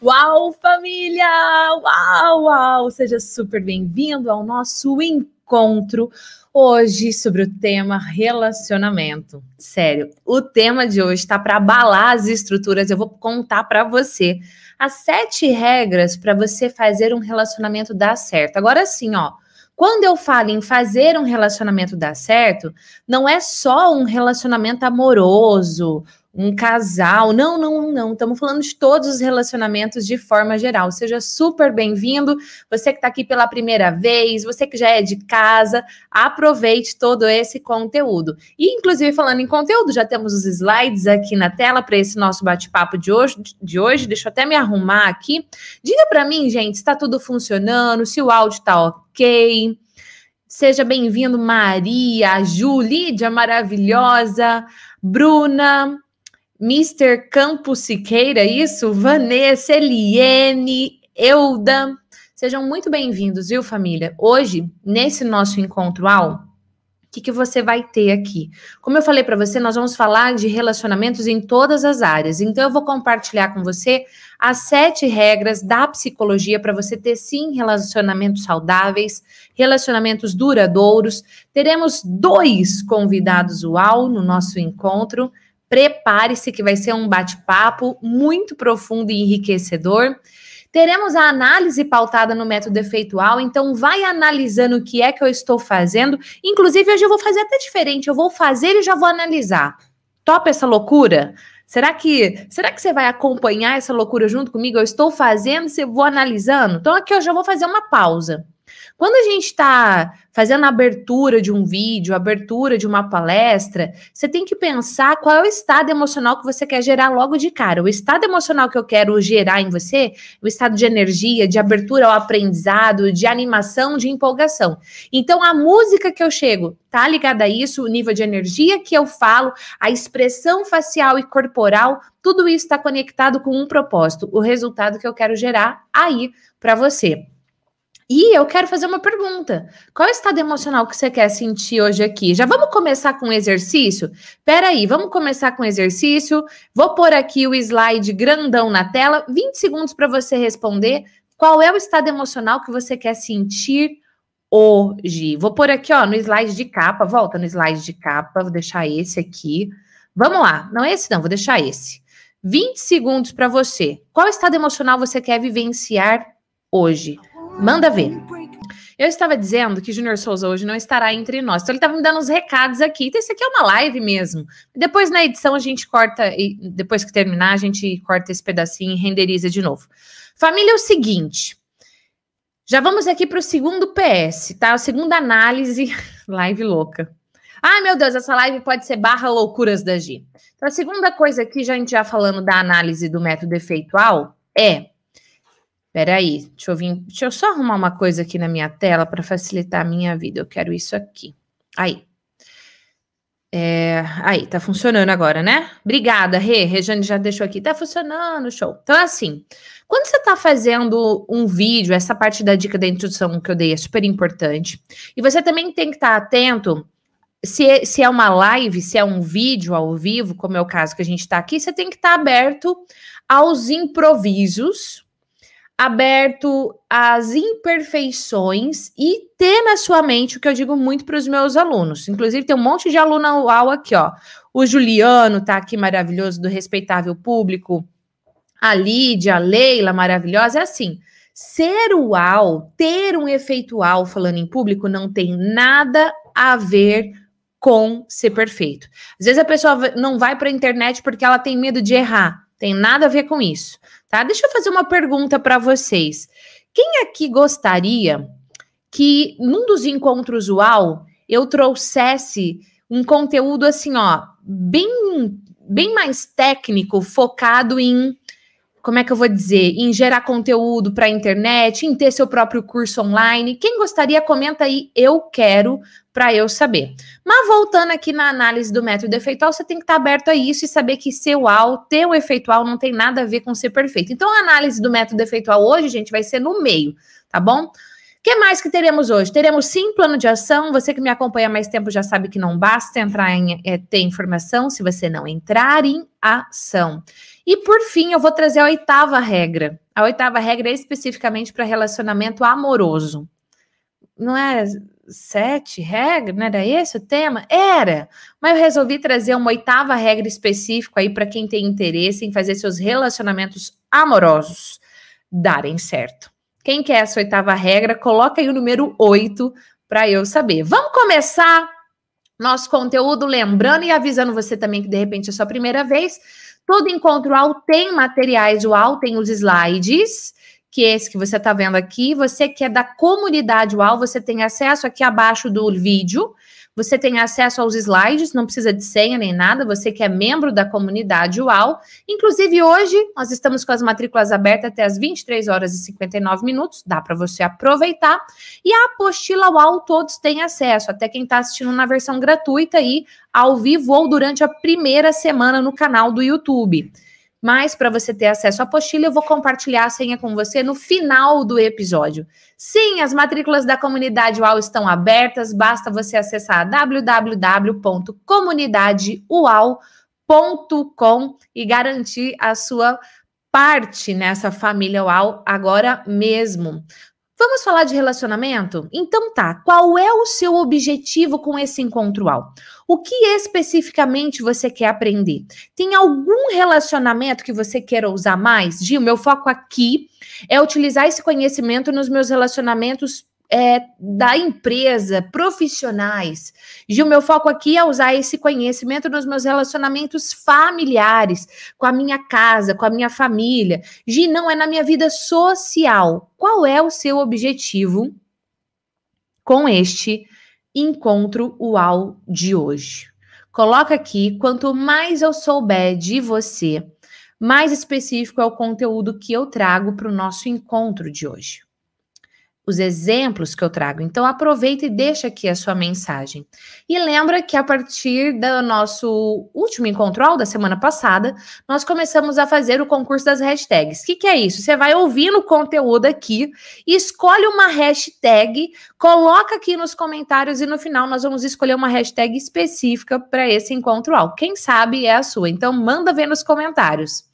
Uau, família! Uau, uau! Seja super bem-vindo ao nosso encontro hoje sobre o tema relacionamento. Sério, o tema de hoje está para abalar as estruturas. Eu vou contar para você as sete regras para você fazer um relacionamento dar certo. Agora sim, ó. Quando eu falo em fazer um relacionamento dar certo, não é só um relacionamento amoroso um casal. Não, não, não. Estamos falando de todos os relacionamentos de forma geral. Seja super bem-vindo. Você que está aqui pela primeira vez, você que já é de casa, aproveite todo esse conteúdo. E, inclusive, falando em conteúdo, já temos os slides aqui na tela para esse nosso bate-papo de hoje, de hoje. Deixa eu até me arrumar aqui. Diga para mim, gente, está tudo funcionando, se o áudio está ok. Seja bem-vindo, Maria, a Ju, Lídia maravilhosa, Bruna, Mr. Campos Siqueira, isso? Vanessa, Eliene, Euda. Sejam muito bem-vindos, viu, família? Hoje, nesse nosso encontro ao, o que, que você vai ter aqui? Como eu falei para você, nós vamos falar de relacionamentos em todas as áreas. Então, eu vou compartilhar com você as sete regras da psicologia para você ter, sim, relacionamentos saudáveis, relacionamentos duradouros. Teremos dois convidados UAU no nosso encontro. Prepare-se que vai ser um bate-papo muito profundo e enriquecedor. Teremos a análise pautada no método efeitual, então vai analisando o que é que eu estou fazendo. Inclusive, hoje eu vou fazer até diferente, eu vou fazer e já vou analisar. Topa essa loucura? Será que, será que você vai acompanhar essa loucura junto comigo? Eu estou fazendo, você vou analisando. Então aqui eu já vou fazer uma pausa. Quando a gente está fazendo a abertura de um vídeo, abertura de uma palestra, você tem que pensar qual é o estado emocional que você quer gerar logo de cara. O estado emocional que eu quero gerar em você, o estado de energia, de abertura ao aprendizado, de animação, de empolgação. Então, a música que eu chego tá ligada a isso, o nível de energia que eu falo, a expressão facial e corporal, tudo isso está conectado com um propósito, o resultado que eu quero gerar aí para você. E eu quero fazer uma pergunta. Qual é o estado emocional que você quer sentir hoje aqui? Já vamos começar com o exercício? Peraí, vamos começar com o exercício. Vou pôr aqui o slide grandão na tela, 20 segundos para você responder. Qual é o estado emocional que você quer sentir hoje? Vou pôr aqui, ó, no slide de capa. Volta no slide de capa, vou deixar esse aqui. Vamos lá. Não é esse não, vou deixar esse. 20 segundos para você. Qual estado emocional você quer vivenciar hoje? Manda ver. Eu estava dizendo que Júnior Souza hoje não estará entre nós. Então ele estava me dando uns recados aqui. Então isso aqui é uma live mesmo. Depois na edição a gente corta e depois que terminar a gente corta esse pedacinho e renderiza de novo. Família é o seguinte. Já vamos aqui para o segundo PS, tá? A segunda análise, live louca. Ai, meu Deus, essa live pode ser barra loucuras da G. Então, a segunda coisa aqui, já a gente já falando da análise do método efeitual, é Peraí, deixa eu vir, deixa eu só arrumar uma coisa aqui na minha tela para facilitar a minha vida. Eu quero isso aqui. Aí. É, aí, tá funcionando agora, né? Obrigada, Rê. Rejane já deixou aqui. Tá funcionando, show. Então, assim, quando você tá fazendo um vídeo, essa parte da dica da introdução que eu dei é super importante. E você também tem que estar tá atento se, é, se é uma live, se é um vídeo ao vivo, como é o caso que a gente está aqui, você tem que estar tá aberto aos improvisos, aberto às imperfeições e ter na sua mente o que eu digo muito para os meus alunos. Inclusive, tem um monte de aluno UAU aqui, ó. O Juliano tá aqui maravilhoso, do Respeitável Público. A Lídia, a Leila, maravilhosa. É assim, ser UAU, ter um efeito UAU falando em público, não tem nada a ver com ser perfeito. Às vezes a pessoa não vai para a internet porque ela tem medo de errar. Tem nada a ver com isso tá? Deixa eu fazer uma pergunta para vocês. Quem aqui gostaria que num dos encontros UAU eu trouxesse um conteúdo assim, ó, bem bem mais técnico, focado em como é que eu vou dizer, em gerar conteúdo para a internet, em ter seu próprio curso online. Quem gostaria, comenta aí, eu quero, para eu saber. Mas voltando aqui na análise do método efeitual, você tem que estar tá aberto a isso e saber que seu AL, ter o efeitual, não tem nada a ver com ser perfeito. Então, a análise do método efeitual hoje, gente, vai ser no meio, tá bom? Que mais que teremos hoje? Teremos sim plano de ação. Você que me acompanha há mais tempo já sabe que não basta entrar em é, ter informação se você não entrar em ação. E por fim, eu vou trazer a oitava regra. A oitava regra é especificamente para relacionamento amoroso. Não é sete regras? Não era esse o tema? Era. Mas eu resolvi trazer uma oitava regra específica aí para quem tem interesse em fazer seus relacionamentos amorosos darem certo. Quem quer essa oitava regra, coloca aí o número oito para eu saber. Vamos começar nosso conteúdo, lembrando e avisando você também que de repente é a sua primeira vez. Todo encontro UAU tem materiais UAU, tem os slides, que é esse que você está vendo aqui. Você que é da comunidade UAU, você tem acesso aqui abaixo do vídeo. Você tem acesso aos slides, não precisa de senha nem nada, você que é membro da comunidade UAU. Inclusive, hoje nós estamos com as matrículas abertas até as 23 horas e 59 minutos, dá para você aproveitar. E a apostila UAU todos têm acesso, até quem está assistindo na versão gratuita aí, ao vivo ou durante a primeira semana no canal do YouTube. Mas para você ter acesso à apostila, eu vou compartilhar a senha com você no final do episódio. Sim, as matrículas da comunidade UAU estão abertas, basta você acessar www.comunidadeuau.com e garantir a sua parte nessa família UAU agora mesmo. Vamos falar de relacionamento? Então tá, qual é o seu objetivo com esse encontro UAU? O que especificamente você quer aprender? Tem algum relacionamento que você queira usar mais? Gi, o meu foco aqui é utilizar esse conhecimento nos meus relacionamentos é, da empresa, profissionais. Gil, meu foco aqui é usar esse conhecimento nos meus relacionamentos familiares, com a minha casa, com a minha família. Gi, não é na minha vida social. Qual é o seu objetivo com este encontro UAU de hoje? Coloca aqui, quanto mais eu souber de você, mais específico é o conteúdo que eu trago para o nosso encontro de hoje os exemplos que eu trago. Então aproveita e deixa aqui a sua mensagem. E lembra que a partir do nosso último encontro da semana passada, nós começamos a fazer o concurso das hashtags. O que, que é isso? Você vai ouvindo o conteúdo aqui, escolhe uma hashtag, coloca aqui nos comentários e no final nós vamos escolher uma hashtag específica para esse encontro ao. Quem sabe é a sua. Então manda ver nos comentários.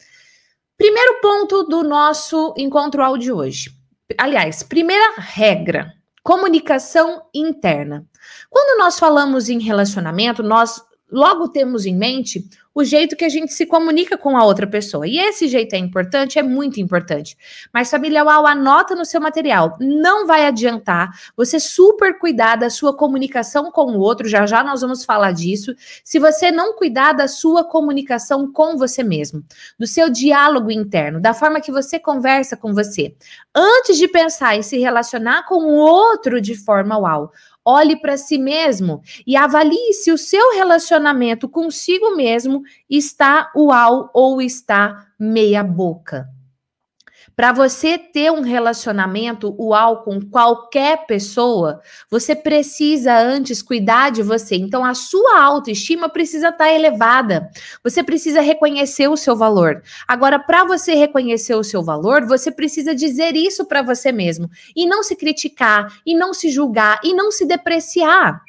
Primeiro ponto do nosso encontro de hoje aliás, primeira regra: comunicação interna. Quando nós falamos em relacionamento, nós logo temos em mente o jeito que a gente se comunica com a outra pessoa. E esse jeito é importante, é muito importante. Mas família Uau, anota no seu material. Não vai adiantar você super cuidar da sua comunicação com o outro, já já nós vamos falar disso, se você não cuidar da sua comunicação com você mesmo, do seu diálogo interno, da forma que você conversa com você. Antes de pensar em se relacionar com o outro de forma uau, olhe para si mesmo e avalie se o seu relacionamento consigo mesmo está uau ou está meia boca. Para você ter um relacionamento uau com qualquer pessoa, você precisa antes cuidar de você. Então, a sua autoestima precisa estar tá elevada. Você precisa reconhecer o seu valor. Agora, para você reconhecer o seu valor, você precisa dizer isso para você mesmo. E não se criticar, e não se julgar, e não se depreciar.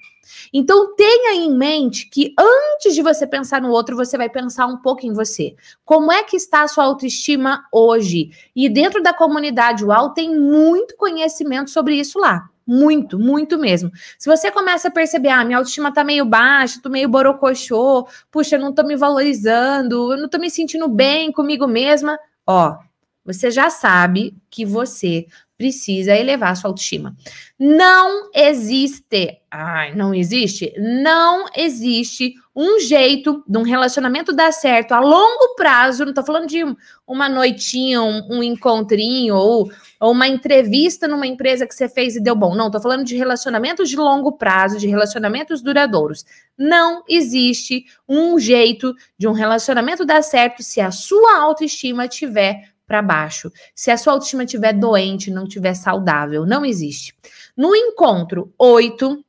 Então tenha em mente que antes de você pensar no outro, você vai pensar um pouco em você. Como é que está a sua autoestima hoje? E dentro da comunidade UAU tem muito conhecimento sobre isso lá. Muito, muito mesmo. Se você começa a perceber, ah, minha autoestima tá meio baixa, tô meio borocochô, puxa, eu não tô me valorizando, eu não tô me sentindo bem comigo mesma, ó, você já sabe que você precisa elevar a sua autoestima. Não existe, ai, não existe, não existe um jeito de um relacionamento dar certo a longo prazo. Não tô falando de uma noitinha, um, um encontrinho ou, ou uma entrevista numa empresa que você fez e deu bom. Não, tô falando de relacionamentos de longo prazo, de relacionamentos duradouros. Não existe um jeito de um relacionamento dar certo se a sua autoestima tiver para baixo. Se a sua autoestima estiver doente, não estiver saudável, não existe. No encontro 8,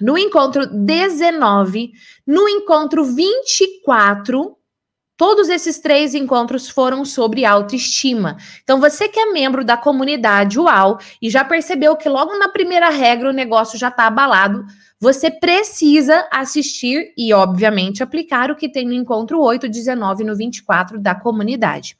no encontro 19, no encontro 24, Todos esses três encontros foram sobre autoestima. Então, você que é membro da comunidade UAU e já percebeu que logo na primeira regra o negócio já está abalado, você precisa assistir e, obviamente, aplicar o que tem no encontro 8, 19 no 24 da comunidade.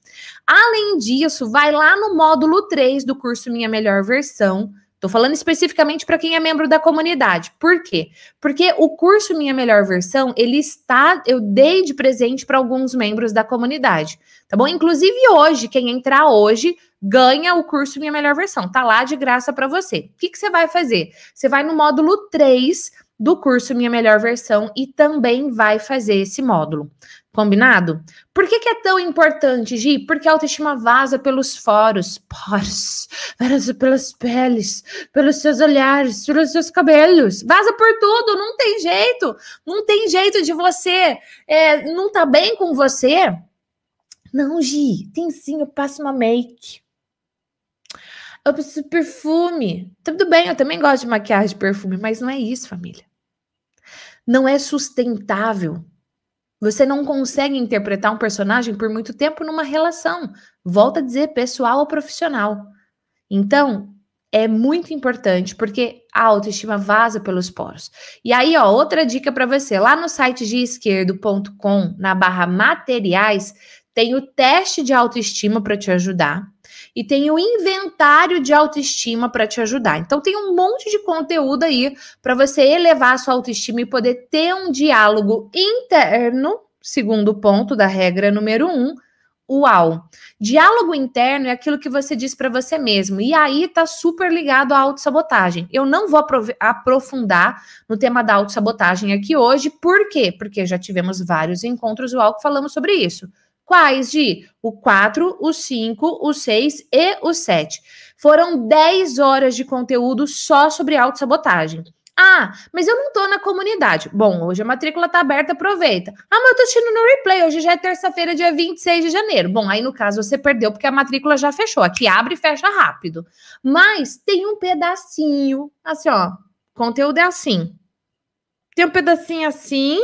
Além disso, vai lá no módulo 3 do curso Minha Melhor Versão Tô falando especificamente para quem é membro da comunidade. Por quê? Porque o curso Minha Melhor Versão, ele está, eu dei de presente para alguns membros da comunidade, tá bom? Inclusive hoje, quem entrar hoje ganha o curso Minha Melhor Versão, tá lá de graça para você. O que, que você vai fazer? Você vai no módulo 3 do curso Minha Melhor Versão e também vai fazer esse módulo. Combinado? Por que, que, é tão importante, Gi? Porque a autoestima vaza pelos foros, poros, vaza pelas peles, pelos seus olhares, pelos seus cabelos, vaza por tudo, não tem jeito, não tem jeito de você é, não tá bem com você. Não, Gi, tem sim, eu passo uma make. Eu preciso de perfume. Tudo bem, eu também gosto de maquiagem de perfume, mas não é isso, família. Não é sustentável você não consegue interpretar um personagem por muito tempo numa relação. Volta a dizer pessoal ou profissional. Então, é muito importante porque a autoestima vaza pelos poros. E aí, ó, outra dica para você, lá no site de esquerdo.com, na barra materiais, tem o teste de autoestima para te ajudar e tem o inventário de autoestima para te ajudar. Então tem um monte de conteúdo aí para você elevar a sua autoestima e poder ter um diálogo interno, segundo ponto da regra número um, Uau! Diálogo interno é aquilo que você diz para você mesmo. E aí tá super ligado à autossabotagem. Eu não vou aprofundar no tema da autossabotagem aqui hoje. Por quê? Porque já tivemos vários encontros UAU que falamos sobre isso. Quais, de O 4, o 5, o 6 e o 7. Foram 10 horas de conteúdo só sobre autossabotagem. Ah, mas eu não tô na comunidade. Bom, hoje a matrícula tá aberta, aproveita. Ah, mas eu tô assistindo no replay. Hoje já é terça-feira, dia 26 de janeiro. Bom, aí no caso você perdeu porque a matrícula já fechou. Aqui abre e fecha rápido. Mas tem um pedacinho, assim, ó. Conteúdo é assim. Tem um pedacinho assim,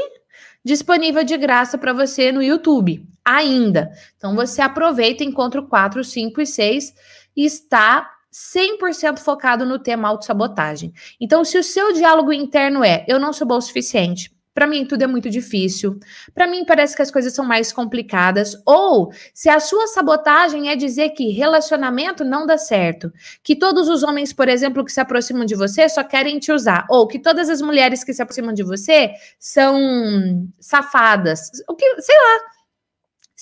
disponível de graça para você no YouTube ainda. Então você aproveita, encontra o 4, 5 e 6 e está 100% focado no tema autossabotagem. Então, se o seu diálogo interno é eu não sou bom o suficiente, para mim tudo é muito difícil, para mim parece que as coisas são mais complicadas, ou se a sua sabotagem é dizer que relacionamento não dá certo, que todos os homens, por exemplo, que se aproximam de você só querem te usar, ou que todas as mulheres que se aproximam de você são safadas, o que, sei lá,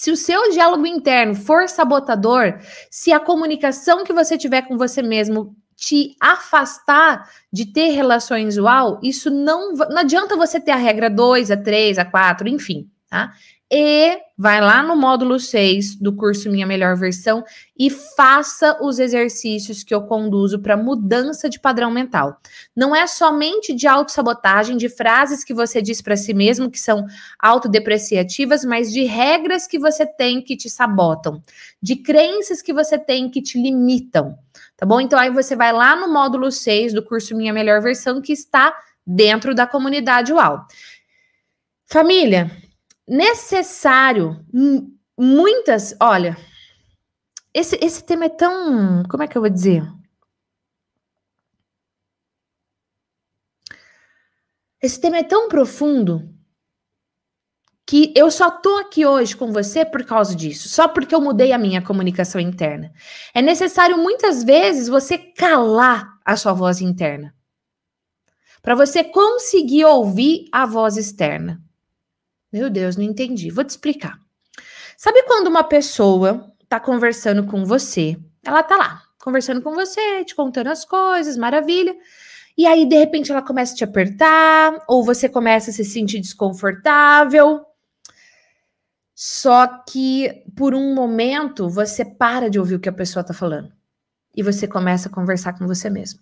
se o seu diálogo interno for sabotador, se a comunicação que você tiver com você mesmo te afastar de ter relações uau, isso não, não adianta você ter a regra 2, a 3, a 4, enfim, tá? E vai lá no módulo 6 do curso Minha Melhor Versão e faça os exercícios que eu conduzo para mudança de padrão mental. Não é somente de autossabotagem, de frases que você diz para si mesmo que são autodepreciativas, mas de regras que você tem que te sabotam, de crenças que você tem que te limitam. Tá bom? Então aí você vai lá no módulo 6 do curso Minha Melhor Versão que está dentro da comunidade UAU. Família, necessário. Muitas, olha, esse, esse tema é tão. Como é que eu vou dizer? Esse tema é tão profundo que eu só tô aqui hoje com você por causa disso, só porque eu mudei a minha comunicação interna. É necessário muitas vezes você calar a sua voz interna para você conseguir ouvir a voz externa. Meu Deus, não entendi. Vou te explicar. Sabe quando uma pessoa tá conversando com você? Ela tá lá, conversando com você, te contando as coisas, maravilha. E aí, de repente, ela começa a te apertar, ou você começa a se sentir desconfortável. Só que, por um momento, você para de ouvir o que a pessoa tá falando. E você começa a conversar com você mesmo.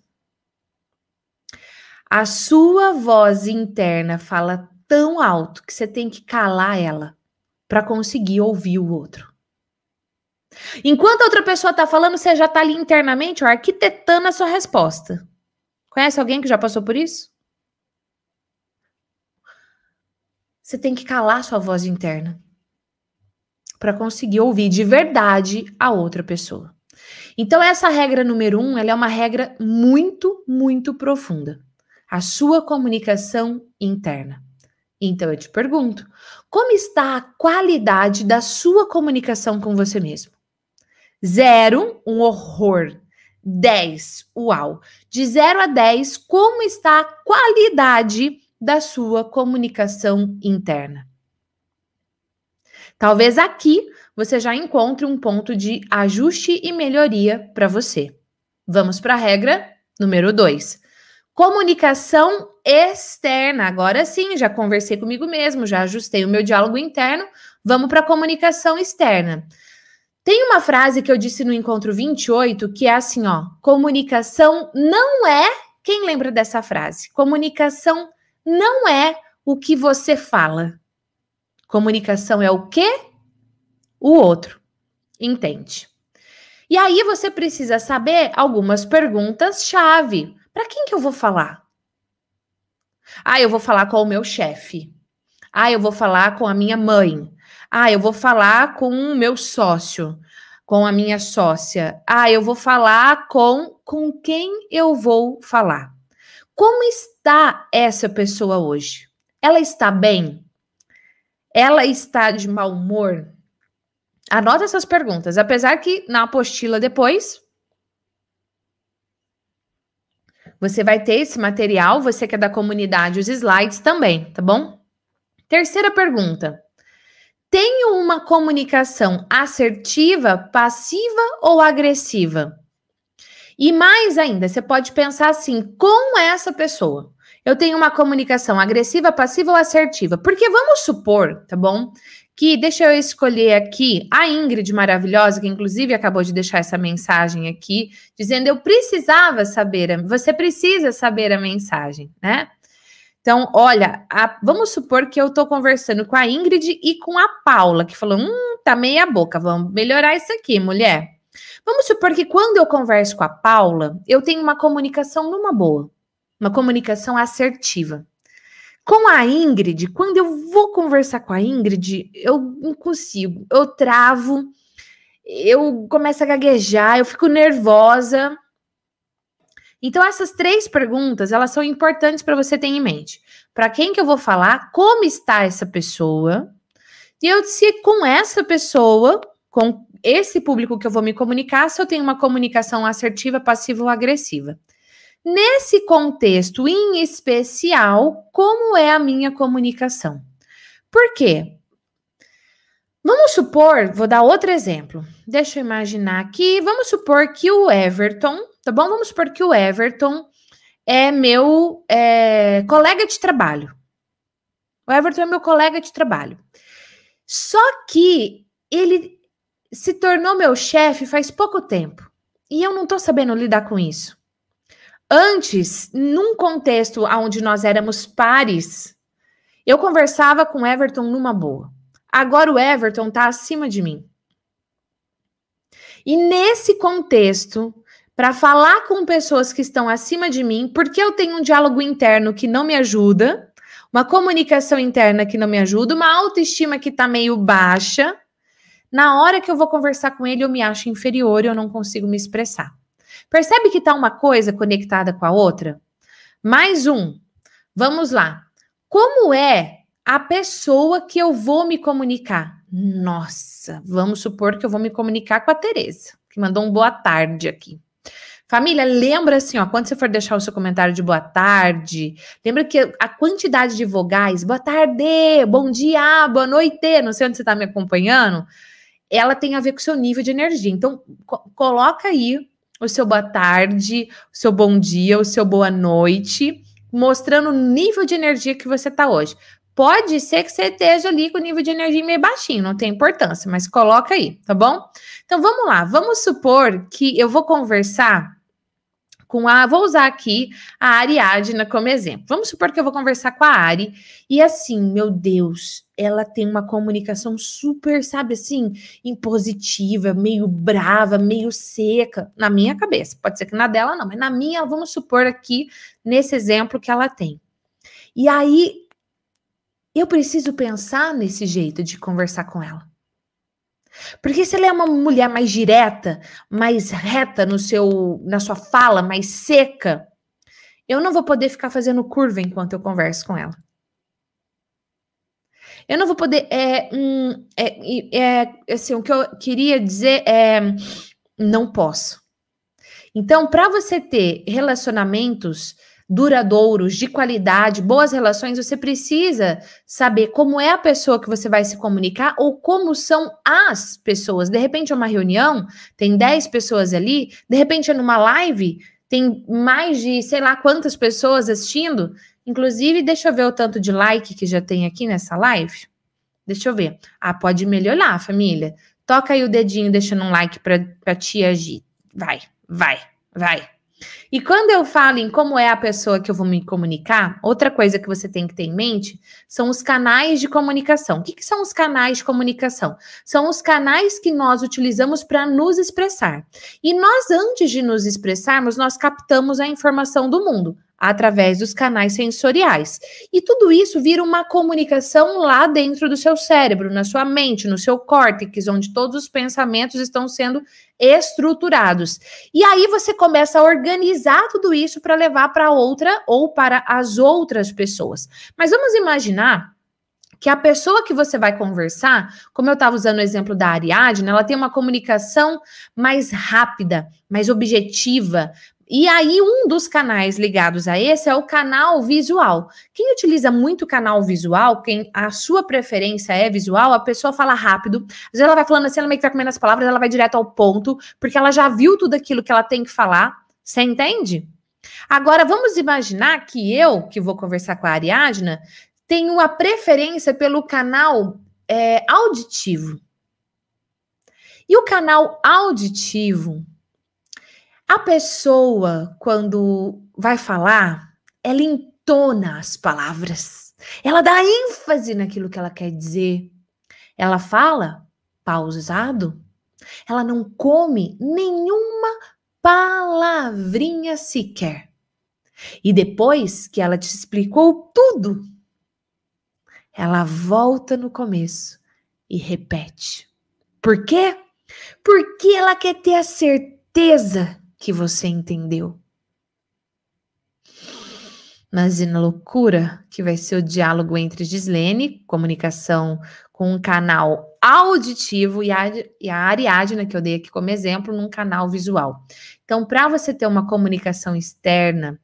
A sua voz interna fala tão alto que você tem que calar ela para conseguir ouvir o outro. Enquanto a outra pessoa está falando, você já está ali internamente ó, arquitetando a sua resposta. Conhece alguém que já passou por isso? Você tem que calar sua voz interna. para conseguir ouvir de verdade a outra pessoa. Então, essa regra número um, ela é uma regra muito, muito profunda. A sua comunicação interna. Então, eu te pergunto, como está a qualidade da sua comunicação com você mesmo? Zero, um horror. 10, uau. De 0 a 10, como está a qualidade da sua comunicação interna? Talvez aqui você já encontre um ponto de ajuste e melhoria para você. Vamos para a regra número 2. Comunicação externa. Agora sim, já conversei comigo mesmo, já ajustei o meu diálogo interno. Vamos para a comunicação externa. Tem uma frase que eu disse no encontro 28 que é assim, ó: comunicação não é. Quem lembra dessa frase? Comunicação não é o que você fala. Comunicação é o quê? O outro. Entende? E aí você precisa saber algumas perguntas chave. Para quem que eu vou falar? Ah, eu vou falar com o meu chefe. Ah, eu vou falar com a minha mãe. Ah, eu vou falar com o meu sócio, com a minha sócia. Ah, eu vou falar com com quem eu vou falar. Como está essa pessoa hoje? Ela está bem? Ela está de mau humor? Anota essas perguntas, apesar que na apostila depois você vai ter esse material, você que é da comunidade, os slides também, tá bom? Terceira pergunta: tenho uma comunicação assertiva, passiva ou agressiva? E mais ainda, você pode pensar assim: com essa pessoa, eu tenho uma comunicação agressiva, passiva ou assertiva? Porque vamos supor, tá bom? Que deixa eu escolher aqui a Ingrid maravilhosa, que inclusive acabou de deixar essa mensagem aqui, dizendo: eu precisava saber, você precisa saber a mensagem, né? Então, olha, a, vamos supor que eu estou conversando com a Ingrid e com a Paula, que falou: hum, tá meia boca, vamos melhorar isso aqui, mulher. Vamos supor que quando eu converso com a Paula, eu tenho uma comunicação numa boa, uma comunicação assertiva. Com a Ingrid, quando eu vou conversar com a Ingrid, eu não consigo, eu travo, eu começo a gaguejar, eu fico nervosa. Então, essas três perguntas, elas são importantes para você ter em mente. Para quem que eu vou falar, como está essa pessoa, e eu se com essa pessoa, com esse público que eu vou me comunicar, se eu tenho uma comunicação assertiva, passiva ou agressiva. Nesse contexto em especial, como é a minha comunicação? Por quê? Vamos supor, vou dar outro exemplo. Deixa eu imaginar aqui. Vamos supor que o Everton tá bom? Vamos supor que o Everton é meu é, colega de trabalho. O Everton é meu colega de trabalho. Só que ele se tornou meu chefe faz pouco tempo. E eu não tô sabendo lidar com isso. Antes, num contexto onde nós éramos pares, eu conversava com Everton numa boa. Agora o Everton tá acima de mim. E nesse contexto, para falar com pessoas que estão acima de mim, porque eu tenho um diálogo interno que não me ajuda, uma comunicação interna que não me ajuda, uma autoestima que está meio baixa. Na hora que eu vou conversar com ele, eu me acho inferior e eu não consigo me expressar. Percebe que está uma coisa conectada com a outra? Mais um. Vamos lá. Como é a pessoa que eu vou me comunicar? Nossa, vamos supor que eu vou me comunicar com a Tereza, que mandou um boa tarde aqui. Família, lembra assim, ó, quando você for deixar o seu comentário de boa tarde, lembra que a quantidade de vogais, boa tarde, bom dia, boa noite, não sei onde você está me acompanhando, ela tem a ver com o seu nível de energia. Então, co coloca aí o seu boa tarde, o seu bom dia, o seu boa noite, mostrando o nível de energia que você está hoje. Pode ser que você esteja ali com o nível de energia meio baixinho, não tem importância, mas coloca aí, tá bom? Então vamos lá, vamos supor que eu vou conversar com a. Vou usar aqui a Ariadna como exemplo. Vamos supor que eu vou conversar com a Ari e assim, meu Deus, ela tem uma comunicação super, sabe assim, impositiva, meio brava, meio seca, na minha cabeça. Pode ser que na dela não, mas na minha, vamos supor aqui, nesse exemplo que ela tem. E aí, eu preciso pensar nesse jeito de conversar com ela. Porque se ela é uma mulher mais direta, mais reta no seu, na sua fala, mais seca, eu não vou poder ficar fazendo curva enquanto eu converso com ela. Eu não vou poder. É, hum, é, é, assim, o que eu queria dizer é: não posso. Então, para você ter relacionamentos duradouros, de qualidade, boas relações, você precisa saber como é a pessoa que você vai se comunicar ou como são as pessoas. De repente é uma reunião, tem 10 pessoas ali, de repente é numa live, tem mais de sei lá quantas pessoas assistindo. Inclusive, deixa eu ver o tanto de like que já tem aqui nessa live. Deixa eu ver. Ah, pode melhorar, família. Toca aí o dedinho deixando um like para tia agir. Vai, vai, vai. E quando eu falo em como é a pessoa que eu vou me comunicar, outra coisa que você tem que ter em mente são os canais de comunicação. O que, que são os canais de comunicação? São os canais que nós utilizamos para nos expressar. E nós, antes de nos expressarmos, nós captamos a informação do mundo através dos canais sensoriais. E tudo isso vira uma comunicação lá dentro do seu cérebro, na sua mente, no seu córtex, onde todos os pensamentos estão sendo estruturados. E aí você começa a organizar tudo isso para levar para outra ou para as outras pessoas. Mas vamos imaginar que a pessoa que você vai conversar, como eu estava usando o exemplo da Ariadne, ela tem uma comunicação mais rápida, mais objetiva, e aí, um dos canais ligados a esse é o canal visual. Quem utiliza muito canal visual, quem a sua preferência é visual, a pessoa fala rápido. Às vezes ela vai falando assim, ela meio que vai comendo as palavras, ela vai direto ao ponto, porque ela já viu tudo aquilo que ela tem que falar. Você entende? Agora, vamos imaginar que eu, que vou conversar com a Ariadna, tenho a preferência pelo canal é, auditivo. E o canal auditivo a pessoa, quando vai falar, ela entona as palavras, ela dá ênfase naquilo que ela quer dizer. Ela fala pausado, ela não come nenhuma palavrinha sequer. E depois que ela te explicou tudo, ela volta no começo e repete. Por quê? Porque ela quer ter a certeza que você entendeu. Mas na loucura, que vai ser o diálogo entre Gislene, comunicação com um canal auditivo, e a, e a Ariadna, que eu dei aqui como exemplo, num canal visual. Então, para você ter uma comunicação externa,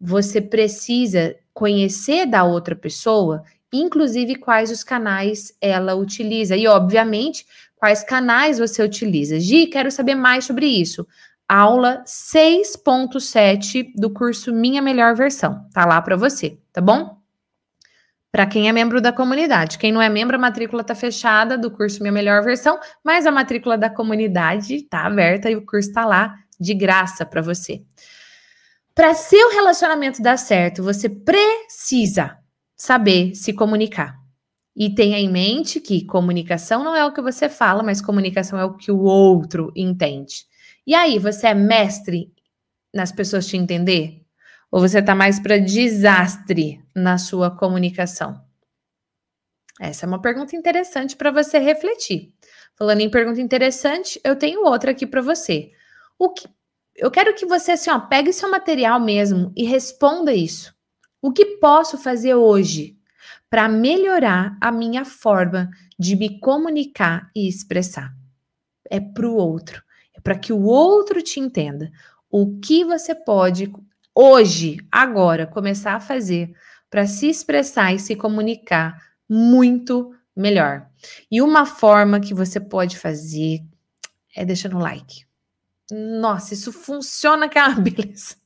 você precisa conhecer da outra pessoa, inclusive quais os canais ela utiliza. E, obviamente, quais canais você utiliza. Gi, quero saber mais sobre isso aula 6.7 do curso Minha Melhor Versão. Tá lá para você, tá bom? Para quem é membro da comunidade. Quem não é membro, a matrícula tá fechada do curso Minha Melhor Versão, mas a matrícula da comunidade tá aberta e o curso tá lá de graça para você. Para seu relacionamento dar certo, você precisa saber se comunicar. E tenha em mente que comunicação não é o que você fala, mas comunicação é o que o outro entende. E aí, você é mestre nas pessoas te entender? Ou você tá mais para desastre na sua comunicação? Essa é uma pergunta interessante para você refletir. Falando em pergunta interessante, eu tenho outra aqui para você. O que eu quero que você assim, ó, pegue seu material mesmo e responda isso. O que posso fazer hoje para melhorar a minha forma de me comunicar e expressar? É para o outro para que o outro te entenda. O que você pode hoje, agora, começar a fazer para se expressar e se comunicar muito melhor. E uma forma que você pode fazer é deixando like. Nossa, isso funciona que é uma beleza.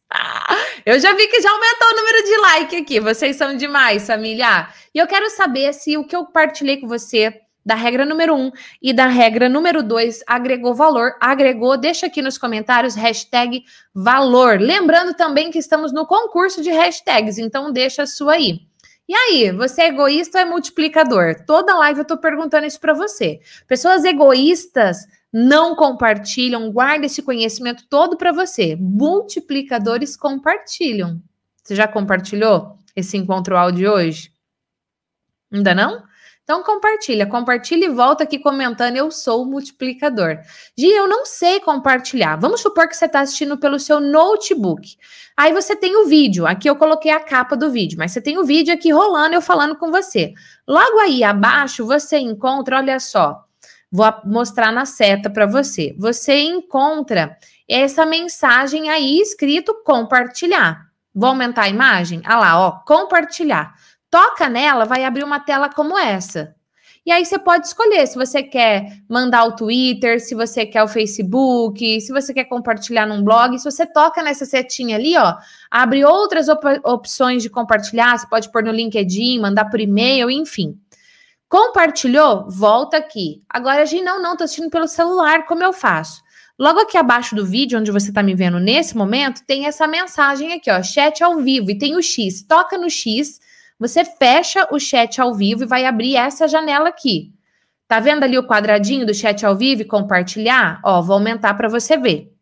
Eu já vi que já aumentou o número de like aqui. Vocês são demais, família. E eu quero saber se o que eu partilhei com você da regra número 1 um e da regra número 2 agregou valor, agregou, deixa aqui nos comentários hashtag valor. Lembrando também que estamos no concurso de hashtags, então deixa a sua aí. E aí, você é egoísta ou é multiplicador? Toda live eu tô perguntando isso para você. Pessoas egoístas não compartilham, guarda esse conhecimento todo para você. Multiplicadores compartilham. Você já compartilhou esse encontro áudio hoje? Ainda não? Então compartilha, compartilha e volta aqui comentando. Eu sou o multiplicador. Gi, eu não sei compartilhar. Vamos supor que você está assistindo pelo seu notebook. Aí você tem o vídeo. Aqui eu coloquei a capa do vídeo, mas você tem o vídeo aqui rolando eu falando com você. Logo aí abaixo você encontra, olha só, vou mostrar na seta para você. Você encontra essa mensagem aí escrito compartilhar. Vou aumentar a imagem? Ah lá, ó, compartilhar. Toca nela, vai abrir uma tela como essa. E aí você pode escolher se você quer mandar o Twitter, se você quer o Facebook, se você quer compartilhar num blog. Se você toca nessa setinha ali, ó, abre outras op opções de compartilhar. Você pode pôr no LinkedIn, mandar por e-mail, enfim. Compartilhou? Volta aqui. Agora, a gente não, não, tô assistindo pelo celular, como eu faço? Logo aqui abaixo do vídeo, onde você está me vendo nesse momento, tem essa mensagem aqui, ó, chat ao vivo, e tem o X. Toca no X você fecha o chat ao vivo e vai abrir essa janela aqui. Tá vendo ali o quadradinho do chat ao vivo e compartilhar? Ó, vou aumentar para você ver.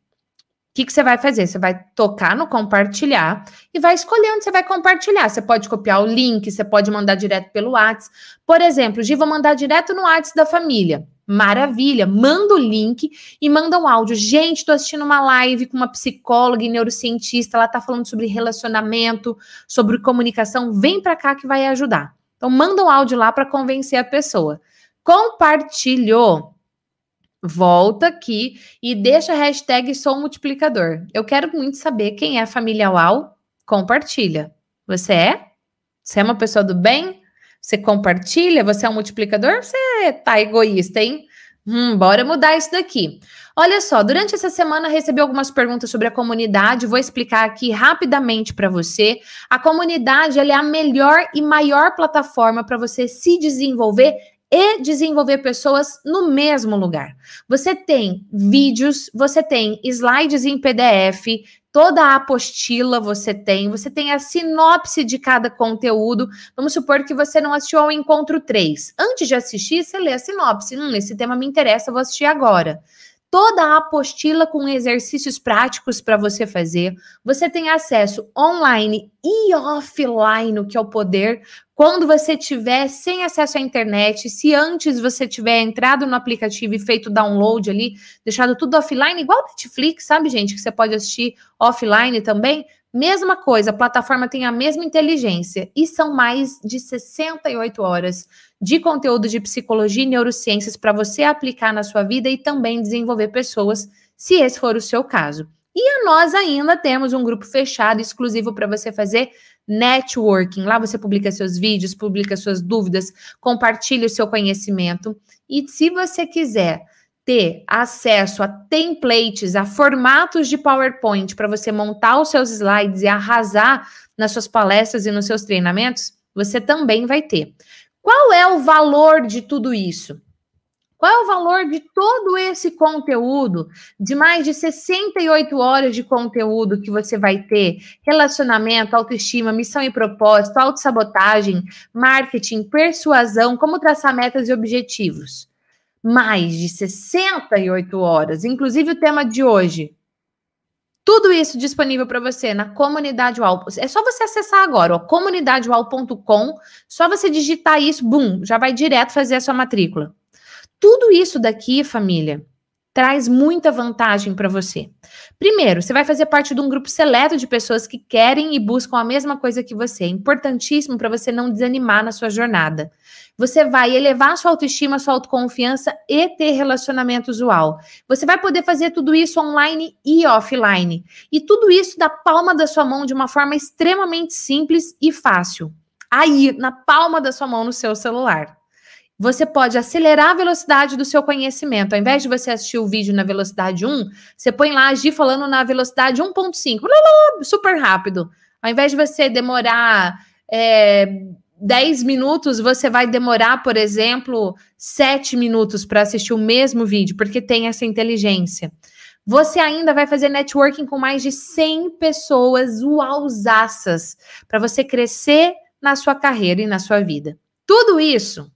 O que, que você vai fazer? Você vai tocar no compartilhar e vai escolher onde você vai compartilhar. Você pode copiar o link, você pode mandar direto pelo WhatsApp. Por exemplo, Gi, vou mandar direto no WhatsApp da família. Maravilha, manda o link e manda um áudio. Gente, estou assistindo uma live com uma psicóloga e neurocientista, ela está falando sobre relacionamento, sobre comunicação. Vem para cá que vai ajudar. Então, manda um áudio lá para convencer a pessoa. Compartilhou. Volta aqui e deixa a hashtag sou multiplicador. Eu quero muito saber quem é a família UAU. Compartilha. Você é? Você é uma pessoa do bem? Você compartilha? Você é um multiplicador? Você tá egoísta, hein? Hum, bora mudar isso daqui. Olha só, durante essa semana recebi algumas perguntas sobre a comunidade, vou explicar aqui rapidamente para você. A comunidade é a melhor e maior plataforma para você se desenvolver e desenvolver pessoas no mesmo lugar. Você tem vídeos, você tem slides em PDF, toda a apostila você tem, você tem a sinopse de cada conteúdo. Vamos supor que você não assistiu ao encontro 3. Antes de assistir, você lê a sinopse. Hum, esse tema me interessa, vou assistir agora toda a apostila com exercícios práticos para você fazer. Você tem acesso online e offline, o que é o poder. Quando você tiver sem acesso à internet, se antes você tiver entrado no aplicativo e feito download ali, deixado tudo offline, igual Netflix, sabe, gente, que você pode assistir offline também, Mesma coisa, a plataforma tem a mesma inteligência e são mais de 68 horas de conteúdo de psicologia e neurociências para você aplicar na sua vida e também desenvolver pessoas, se esse for o seu caso. E nós ainda temos um grupo fechado exclusivo para você fazer networking. Lá você publica seus vídeos, publica suas dúvidas, compartilha o seu conhecimento. E se você quiser ter acesso a templates, a formatos de PowerPoint para você montar os seus slides e arrasar nas suas palestras e nos seus treinamentos, você também vai ter. Qual é o valor de tudo isso? Qual é o valor de todo esse conteúdo, de mais de 68 horas de conteúdo que você vai ter? Relacionamento, autoestima, missão e propósito, autossabotagem, marketing, persuasão, como traçar metas e objetivos mais de 68 horas, inclusive o tema de hoje. Tudo isso disponível para você na comunidade UAL. É só você acessar agora, comunidadeual.com, só você digitar isso, bum, já vai direto fazer a sua matrícula. Tudo isso daqui, família, traz muita vantagem para você. Primeiro, você vai fazer parte de um grupo seleto de pessoas que querem e buscam a mesma coisa que você. É importantíssimo para você não desanimar na sua jornada. Você vai elevar sua autoestima, sua autoconfiança e ter relacionamento usual. Você vai poder fazer tudo isso online e offline. E tudo isso da palma da sua mão de uma forma extremamente simples e fácil. Aí, na palma da sua mão no seu celular você pode acelerar a velocidade do seu conhecimento. Ao invés de você assistir o vídeo na velocidade 1, você põe lá agir falando na velocidade 1.5, super rápido. Ao invés de você demorar é, 10 minutos, você vai demorar, por exemplo, 7 minutos para assistir o mesmo vídeo, porque tem essa inteligência. Você ainda vai fazer networking com mais de 100 pessoas uausaças para você crescer na sua carreira e na sua vida. Tudo isso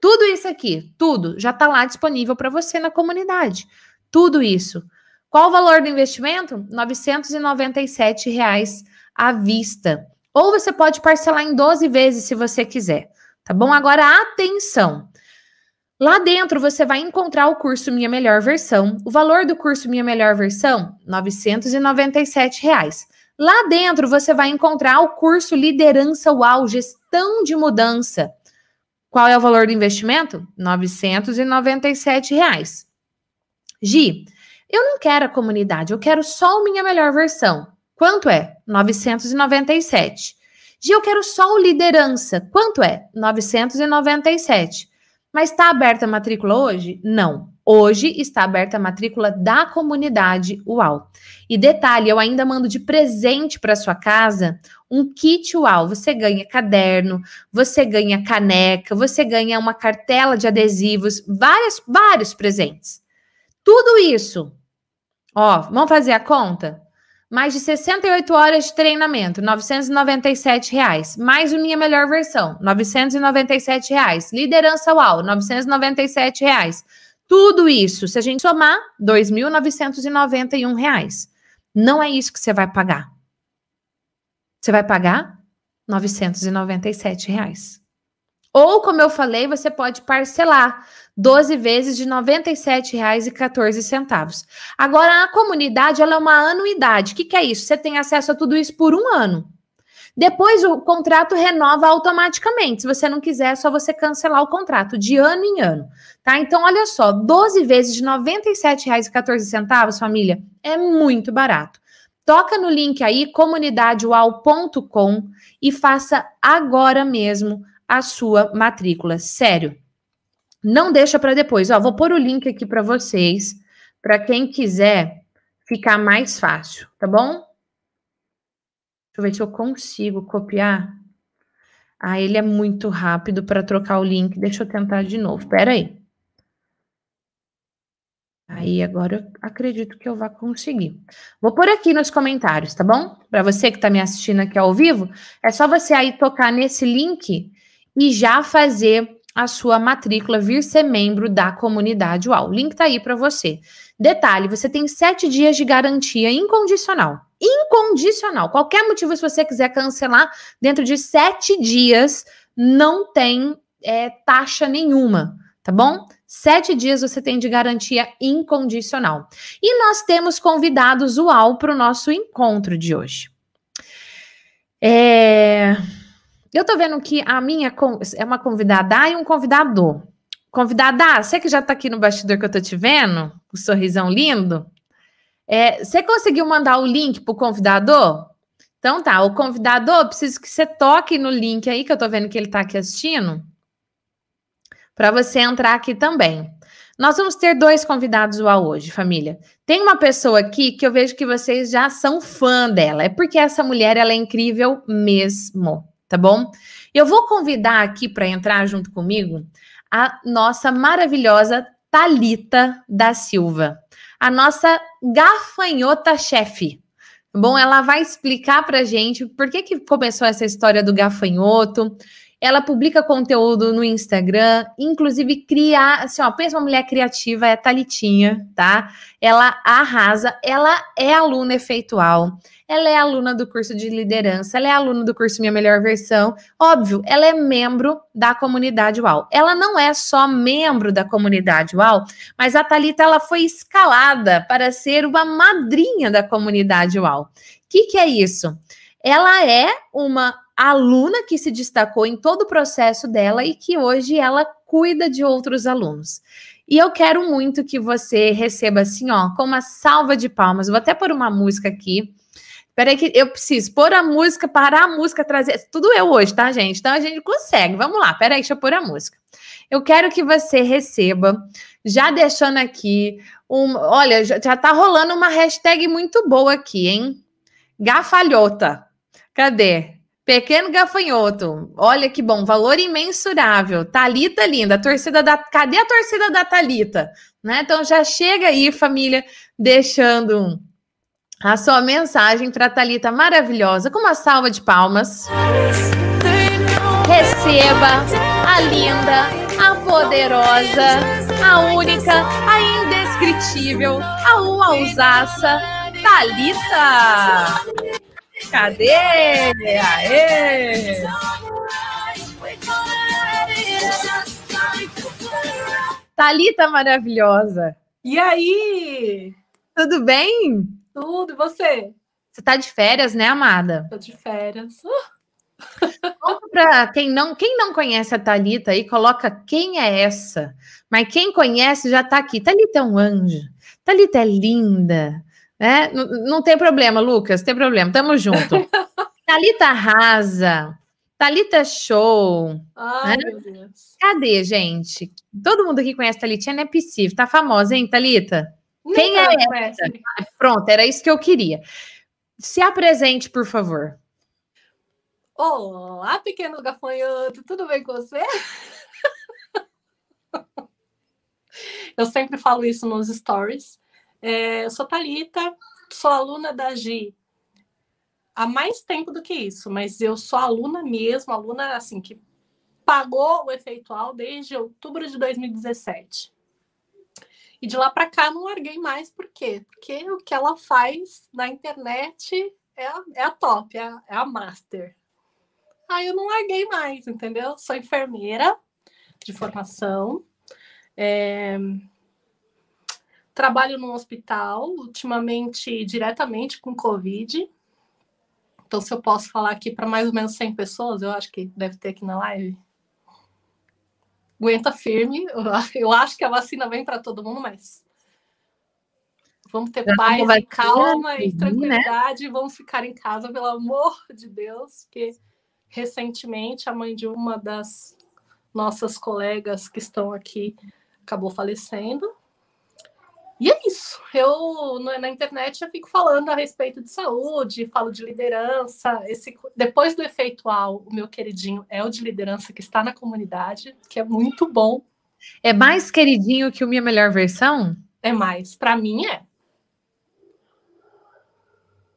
tudo isso aqui, tudo já está lá disponível para você na comunidade. Tudo isso. Qual o valor do investimento? 997 reais à vista. Ou você pode parcelar em 12 vezes se você quiser. tá bom? Agora, atenção! Lá dentro você vai encontrar o curso Minha Melhor Versão. O valor do curso Minha Melhor Versão, 997 reais. Lá dentro você vai encontrar o curso Liderança UAU, Gestão de Mudança. Qual é o valor do investimento? 997 reais. Gi, eu não quero a comunidade, eu quero só a minha melhor versão. Quanto é? 997. Gi, eu quero só o liderança. Quanto é? 997. Mas está aberta a matrícula hoje? Não. Hoje está aberta a matrícula da comunidade UAU. E detalhe, eu ainda mando de presente para sua casa um kit UAU. Você ganha caderno, você ganha caneca, você ganha uma cartela de adesivos, vários, vários presentes. Tudo isso. Ó, vamos fazer a conta? Mais de 68 horas de treinamento, 997 reais. Mais o Minha Melhor Versão, 997 reais. Liderança UAU, 997 reais. Tudo isso, se a gente somar, 2.991 reais. Não é isso que você vai pagar. Você vai pagar 997 reais. Ou, como eu falei, você pode parcelar 12 vezes de R$ 97,14. Agora, a comunidade ela é uma anuidade. O que, que é isso? Você tem acesso a tudo isso por um ano. Depois o contrato renova automaticamente. Se você não quiser, é só você cancelar o contrato de ano em ano, tá? Então, olha só, 12 vezes de R$ 97,14, família, é muito barato. Toca no link aí, comunidadeual.com e faça agora mesmo a sua matrícula. Sério. Não deixa para depois. Ó, vou pôr o link aqui para vocês, para quem quiser ficar mais fácil, tá bom? Deixa eu ver se eu consigo copiar. Ah, ele é muito rápido para trocar o link. Deixa eu tentar de novo. Espera aí. Aí agora eu acredito que eu vá conseguir. Vou pôr aqui nos comentários, tá bom? Para você que está me assistindo aqui ao vivo, é só você aí tocar nesse link e já fazer a sua matrícula, vir ser membro da comunidade UAU. O link tá aí para você. Detalhe: você tem sete dias de garantia incondicional. Incondicional. Qualquer motivo, se você quiser cancelar, dentro de sete dias, não tem é, taxa nenhuma, tá bom? Sete dias você tem de garantia incondicional. E nós temos convidados UAU para o nosso encontro de hoje. É. Eu tô vendo que a minha é uma convidada e um convidador. Convidada, você que já tá aqui no bastidor que eu tô te vendo, o sorrisão lindo, é, você conseguiu mandar o link pro convidador? Então tá, o convidador, preciso que você toque no link aí, que eu tô vendo que ele tá aqui assistindo, para você entrar aqui também. Nós vamos ter dois convidados hoje, família. Tem uma pessoa aqui que eu vejo que vocês já são fã dela. É porque essa mulher ela é incrível mesmo tá bom? Eu vou convidar aqui para entrar junto comigo a nossa maravilhosa Talita da Silva, a nossa gafanhota chefe. Bom, ela vai explicar para gente por que, que começou essa história do gafanhoto, ela publica conteúdo no Instagram, inclusive cria, assim, ó, pensa uma mulher criativa, é Talitinha, tá? Ela arrasa, ela é aluna efeitual, ela é aluna do curso de liderança, ela é aluna do curso Minha Melhor Versão. Óbvio, ela é membro da comunidade UAU. Ela não é só membro da comunidade UAU, mas a Thalita ela foi escalada para ser uma madrinha da comunidade UAU. O que, que é isso? Ela é uma aluna que se destacou em todo o processo dela e que hoje ela cuida de outros alunos. E eu quero muito que você receba assim, ó, com uma salva de palmas. Vou até pôr uma música aqui. Peraí que eu preciso pôr a música, parar a música, trazer. Tudo eu hoje, tá, gente? Então a gente consegue. Vamos lá, peraí, deixa eu pôr a música. Eu quero que você receba, já deixando aqui um. Olha, já, já tá rolando uma hashtag muito boa aqui, hein? Gafalhota. Cadê? Pequeno gafanhoto. Olha que bom, valor imensurável. Talita linda, a torcida da Cadê a torcida da Talita? Né? Então já chega aí, família, deixando a sua mensagem para Talita maravilhosa com uma salva de palmas. Receba a linda, a poderosa, a única, a indescritível, a uausaça Talita. Cadê? Aê! Talita maravilhosa. E aí? Tudo bem? Tudo, e você? Você tá de férias, né, amada? Tô de férias. Uh! Conta pra quem não, quem não conhece a Talita aí, coloca quem é essa. Mas quem conhece já tá aqui. Talita é um anjo. Talita é linda. Né? Não, não tem problema, Lucas, tem problema. Tamo junto. Thalita arrasa. Thalita show. Ai, né? meu Deus. Cadê, gente? Todo mundo aqui conhece a Thalitinha, não é possível. Tá famosa, hein, Thalita? Quem é essa? Pronto, era isso que eu queria. Se apresente, por favor. Olá, pequeno gafanhoto, tudo bem com você? eu sempre falo isso nos stories. É, eu sou Talita, sou aluna da Gi há mais tempo do que isso, mas eu sou aluna mesmo, aluna assim que pagou o efeitual desde outubro de 2017. E de lá para cá não larguei mais, por quê? Porque o que ela faz na internet é a, é a top, é a, é a master. Aí eu não larguei mais, entendeu? Sou enfermeira de formação. É... Trabalho no hospital, ultimamente diretamente com Covid. Então, se eu posso falar aqui para mais ou menos 100 pessoas, eu acho que deve ter aqui na live. Aguenta firme. Eu acho que a vacina vem para todo mundo, mas vamos ter paz e calma e né? tranquilidade. Né? Vamos ficar em casa, pelo amor de Deus, porque recentemente a mãe de uma das nossas colegas que estão aqui acabou falecendo. E é isso. Eu na internet eu fico falando a respeito de saúde, falo de liderança. Esse depois do efeitual, o meu queridinho é o de liderança que está na comunidade, que é muito bom. É mais queridinho que o minha melhor versão? É mais. Para mim é.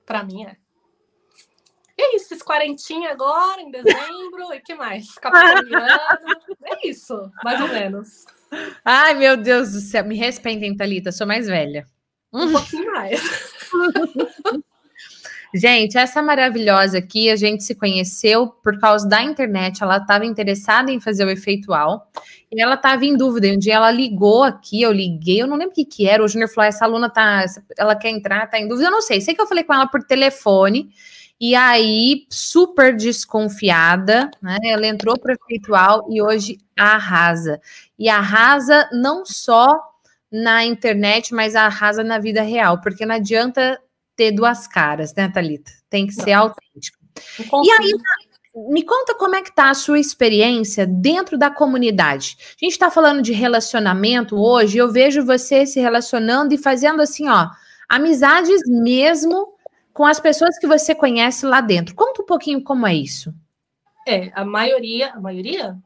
Para mim é. E é isso, fiz quarentinha agora, em dezembro, e que mais? Capricorniano. é isso, mais ou menos. Ai, meu Deus do céu. Me respeitem, Thalita, sou mais velha. Um pouquinho mais. Gente, essa maravilhosa aqui, a gente se conheceu por causa da internet. Ela estava interessada em fazer o efeitual e ela estava em dúvida. Um dia ela ligou aqui, eu liguei, eu não lembro o que, que era. O Júnior falou: essa aluna tá, ela quer entrar, tá em dúvida. Eu não sei. Sei que eu falei com ela por telefone. E aí, super desconfiada, né? Ela entrou para o efeitual e hoje arrasa. E arrasa não só na internet, mas arrasa na vida real, porque não adianta ter duas caras, né, Thalita? Tem que ser não. autêntico. E aí, me conta como é que tá a sua experiência dentro da comunidade. A gente está falando de relacionamento hoje, eu vejo você se relacionando e fazendo assim, ó, amizades mesmo com as pessoas que você conhece lá dentro. Conta um pouquinho como é isso. É, a maioria, a maioria?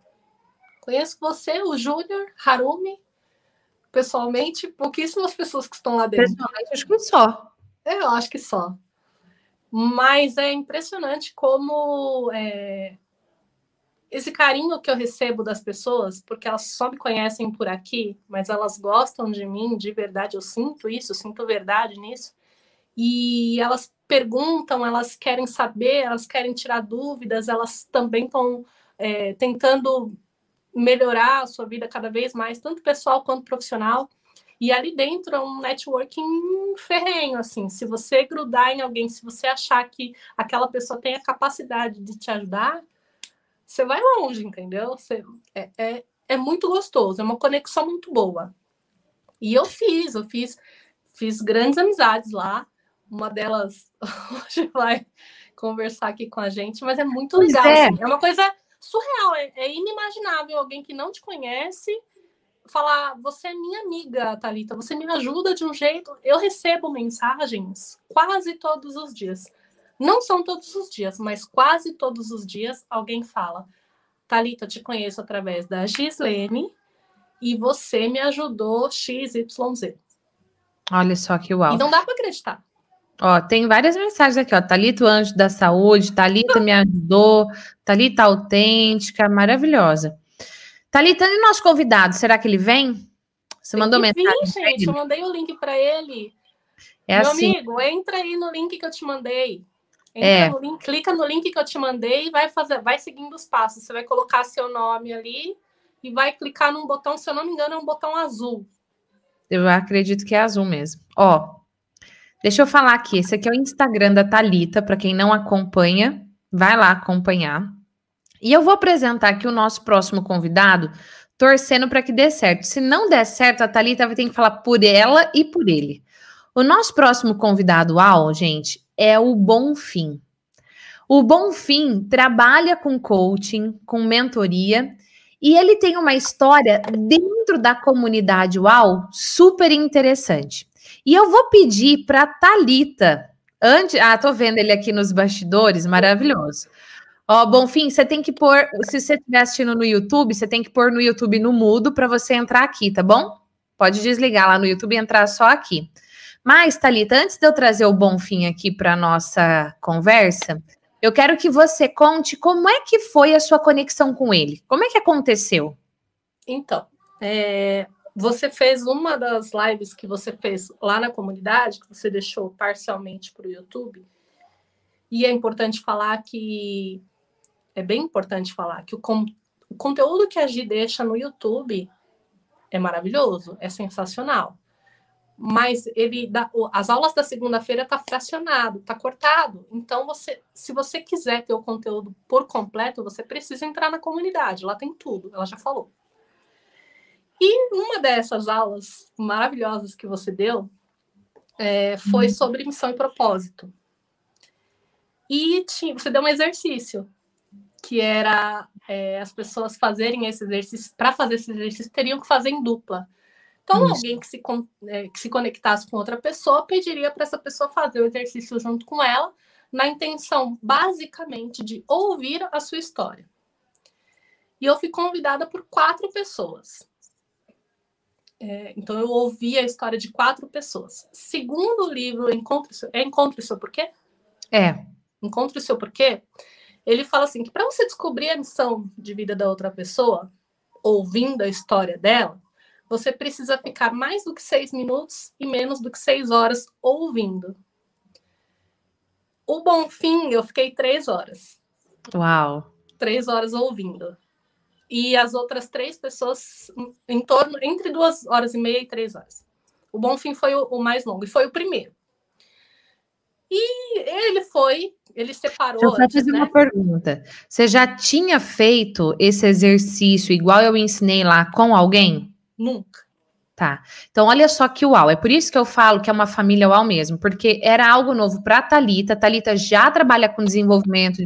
Conheço você, o Júnior, Harumi, pessoalmente, pouquíssimas pessoas que estão lá dentro. Pessoalmente, acho que só. Eu acho que só. Mas é impressionante como é, esse carinho que eu recebo das pessoas, porque elas só me conhecem por aqui, mas elas gostam de mim, de verdade, eu sinto isso, eu sinto verdade nisso. E elas perguntam, elas querem saber, elas querem tirar dúvidas, elas também estão é, tentando melhorar a sua vida cada vez mais, tanto pessoal quanto profissional. E ali dentro é um networking ferrenho, assim. Se você grudar em alguém, se você achar que aquela pessoa tem a capacidade de te ajudar, você vai longe, entendeu? Você, é, é, é muito gostoso, é uma conexão muito boa. E eu fiz, eu fiz, fiz grandes amizades lá uma delas hoje vai conversar aqui com a gente, mas é muito pois legal. É. Assim. é. uma coisa surreal, é, é, inimaginável alguém que não te conhece falar: Você é minha amiga, Talita, você me ajuda de um jeito. Eu recebo mensagens quase todos os dias. Não são todos os dias, mas quase todos os dias alguém fala: Talita, te conheço através da Gislene e você me ajudou XYZ. Olha só que uau. E não dá para acreditar. Ó, tem várias mensagens aqui, ó. Thalita, o anjo da saúde, Thalita me ajudou, Thalita autêntica, maravilhosa. Thalita, e nosso convidado, será que ele vem? Você mandou mensagem? Vim, gente, eu mandei o link para ele. É Meu assim. amigo, entra aí no link que eu te mandei. Entra é. no link, clica no link que eu te mandei e vai fazer, vai seguindo os passos. Você vai colocar seu nome ali e vai clicar num botão, se eu não me engano, é um botão azul. Eu acredito que é azul mesmo. Ó, deixa eu falar aqui. Esse aqui é o Instagram da Talita, para quem não acompanha, vai lá acompanhar. E eu vou apresentar aqui o nosso próximo convidado, torcendo para que dê certo. Se não der certo, a Talita vai ter que falar por ela e por ele. O nosso próximo convidado, Al, gente, é o Bonfim. O Bonfim trabalha com coaching, com mentoria, e ele tem uma história dentro da comunidade UAU super interessante. E eu vou pedir para Talita, antes, ah, tô vendo ele aqui nos bastidores, maravilhoso. Ó, Bonfim, você tem que pôr, se você estiver assistindo no YouTube, você tem que pôr no YouTube no mudo para você entrar aqui, tá bom? Pode desligar lá no YouTube e entrar só aqui. Mas, Thalita, antes de eu trazer o Bonfim aqui para nossa conversa, eu quero que você conte como é que foi a sua conexão com ele. Como é que aconteceu? Então, é, você fez uma das lives que você fez lá na comunidade, que você deixou parcialmente para o YouTube. E é importante falar que é bem importante falar que o, o conteúdo que a Gi deixa no YouTube é maravilhoso, é sensacional mas ele dá, as aulas da segunda-feira tá fracionado, tá cortado. Então você, se você quiser ter o conteúdo por completo, você precisa entrar na comunidade, lá tem tudo, ela já falou. E uma dessas aulas maravilhosas que você deu é, foi uhum. sobre missão e propósito. E tinha, você deu um exercício que era é, as pessoas fazerem esse exercício, para fazer esse exercício, teriam que fazer em dupla. Então, Isso. alguém que se, é, que se conectasse com outra pessoa pediria para essa pessoa fazer o exercício junto com ela, na intenção, basicamente, de ouvir a sua história. E eu fui convidada por quatro pessoas. É, então, eu ouvi a história de quatro pessoas. Segundo o livro Encontre Seu, é Encontre Seu Porquê? É. Encontre Seu Porquê. Ele fala assim, que para você descobrir a missão de vida da outra pessoa, ouvindo a história dela, você precisa ficar mais do que seis minutos e menos do que seis horas ouvindo. O bom fim, eu fiquei três horas. Uau! Três horas ouvindo. E as outras três pessoas em torno, entre duas horas e meia e três horas. O bom fim foi o, o mais longo, e foi o primeiro. E ele foi, ele separou. Deixa eu fazer né? uma pergunta. Você já tinha feito esse exercício igual eu ensinei lá com alguém? Nunca. Tá. Então, olha só que uau. É por isso que eu falo que é uma família uau mesmo, porque era algo novo para a Thalita. Thalita já trabalha com desenvolvimento,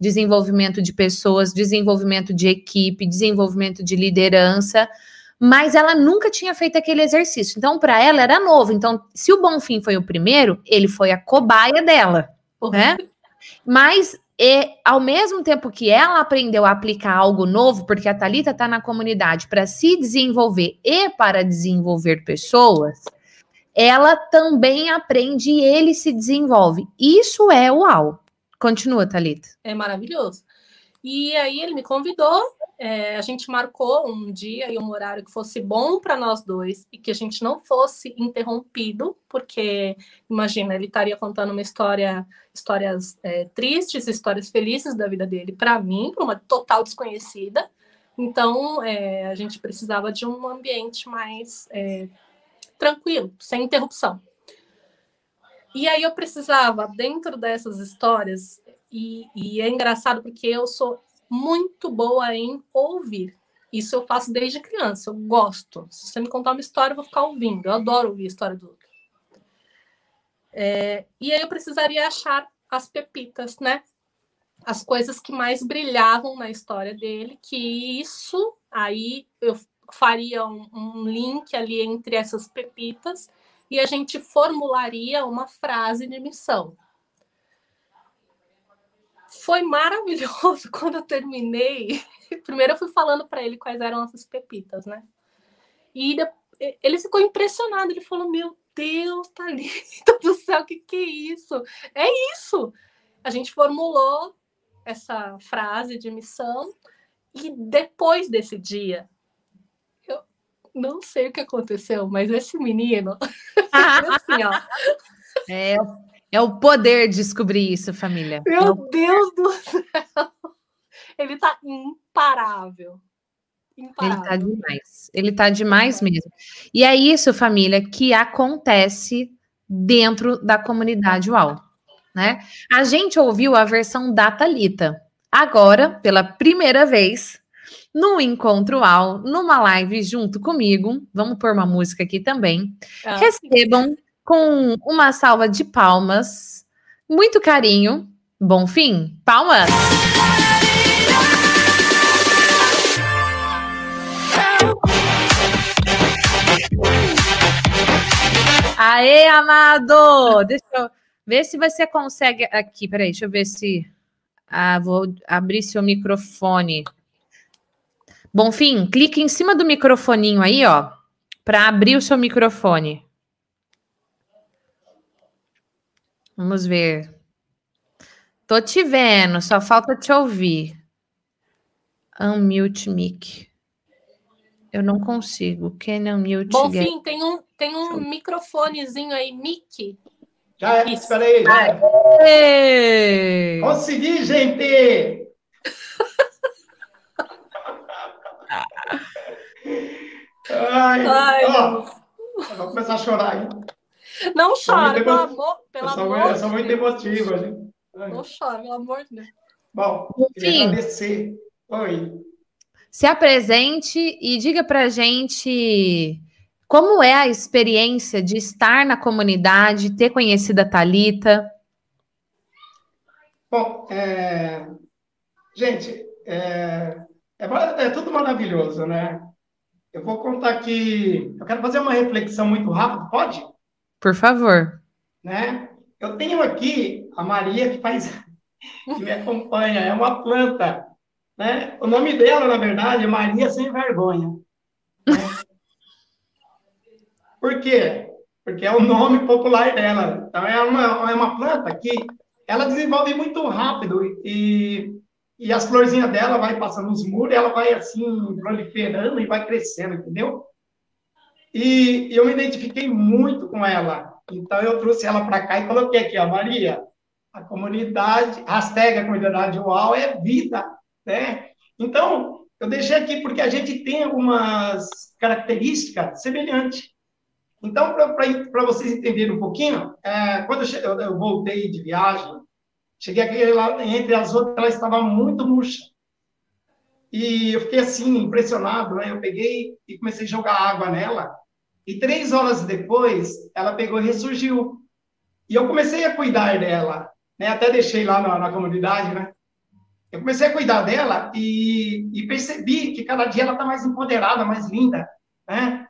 desenvolvimento de pessoas, desenvolvimento de equipe, desenvolvimento de liderança, mas ela nunca tinha feito aquele exercício. Então, para ela era novo. Então, se o Bonfim foi o primeiro, ele foi a cobaia dela, uhum. né? Mas e ao mesmo tempo que ela aprendeu a aplicar algo novo, porque a Talita está na comunidade para se desenvolver e para desenvolver pessoas, ela também aprende e ele se desenvolve. Isso é uau. Continua, Talita. É maravilhoso. E aí ele me convidou é, a gente marcou um dia e um horário que fosse bom para nós dois e que a gente não fosse interrompido, porque imagina, ele estaria contando uma história, histórias é, tristes, histórias felizes da vida dele para mim, para uma total desconhecida. Então, é, a gente precisava de um ambiente mais é, tranquilo, sem interrupção. E aí eu precisava, dentro dessas histórias, e, e é engraçado porque eu sou muito boa em ouvir. Isso eu faço desde criança, eu gosto. Se você me contar uma história, eu vou ficar ouvindo. Eu adoro ouvir a história do outro. É, e aí eu precisaria achar as pepitas, né? As coisas que mais brilhavam na história dele, que isso aí eu faria um, um link ali entre essas pepitas e a gente formularia uma frase de missão foi maravilhoso quando eu terminei. Primeiro eu fui falando para ele quais eram essas pepitas, né? E ele ficou impressionado. Ele falou: Meu Deus, Thalita do céu, que, que é isso? É isso! A gente formulou essa frase de missão e depois desse dia, eu não sei o que aconteceu, mas esse menino, assim, ó. É, é o poder descobrir isso, família. Meu é. Deus do céu! Ele tá imparável. Imparável. Ele tá demais. Ele tá demais mesmo. E é isso, família, que acontece dentro da comunidade UAU, né? A gente ouviu a versão da Thalita. Agora, pela primeira vez, no Encontro UAU, numa live junto comigo, vamos pôr uma música aqui também, ah, recebam sim. Com uma salva de palmas, muito carinho, bom fim, palmas! Aê, amado! Deixa eu ver se você consegue aqui. Peraí, deixa eu ver se. Ah, vou abrir seu microfone. Bonfim, clique em cima do microfoninho aí, ó, para abrir o seu microfone. Vamos ver. Tô te vendo, só falta te ouvir. Unmute mic. Eu não consigo. Can unmute? Bonfim, tem um, tem um microfonezinho aí, mic. Já é, espera aí. Já é. Consegui, gente! Ai, Ai ó, vou começar a chorar, hein? Não chora, pelo amor, pelo eu sou, amor Eu sou muito emotiva, gente. Não chora, pelo amor de Deus. Bom, queria agradecer. Oi. Se apresente e diga pra gente como é a experiência de estar na comunidade, ter conhecido a Thalita. Bom, é... gente, é... É, é tudo maravilhoso, né? Eu vou contar aqui. Eu quero fazer uma reflexão muito rápida, pode? Por favor. Né? Eu tenho aqui a Maria que faz, que me acompanha, é uma planta. Né? O nome dela, na verdade, é Maria Sem Vergonha. Né? Por quê? Porque é o nome popular dela. Então, é uma, é uma planta que ela desenvolve muito rápido e e as florzinhas dela vai passando nos muros, ela vai assim proliferando e vai crescendo, entendeu? E eu me identifiquei muito com ela. Então eu trouxe ela para cá e coloquei aqui, a Maria, a comunidade, hashtag a comunidade UAU é vida, né? Então, eu deixei aqui porque a gente tem algumas características semelhantes. Então, para vocês entenderem um pouquinho, é, quando eu, eu voltei de viagem, Cheguei aqui lá, entre as outras, ela estava muito murcha. E eu fiquei assim, impressionado, né? Eu peguei e comecei a jogar água nela. E três horas depois, ela pegou e ressurgiu. E eu comecei a cuidar dela, né? Até deixei lá na, na comunidade, né? Eu comecei a cuidar dela e, e percebi que cada dia ela está mais empoderada, mais linda, né?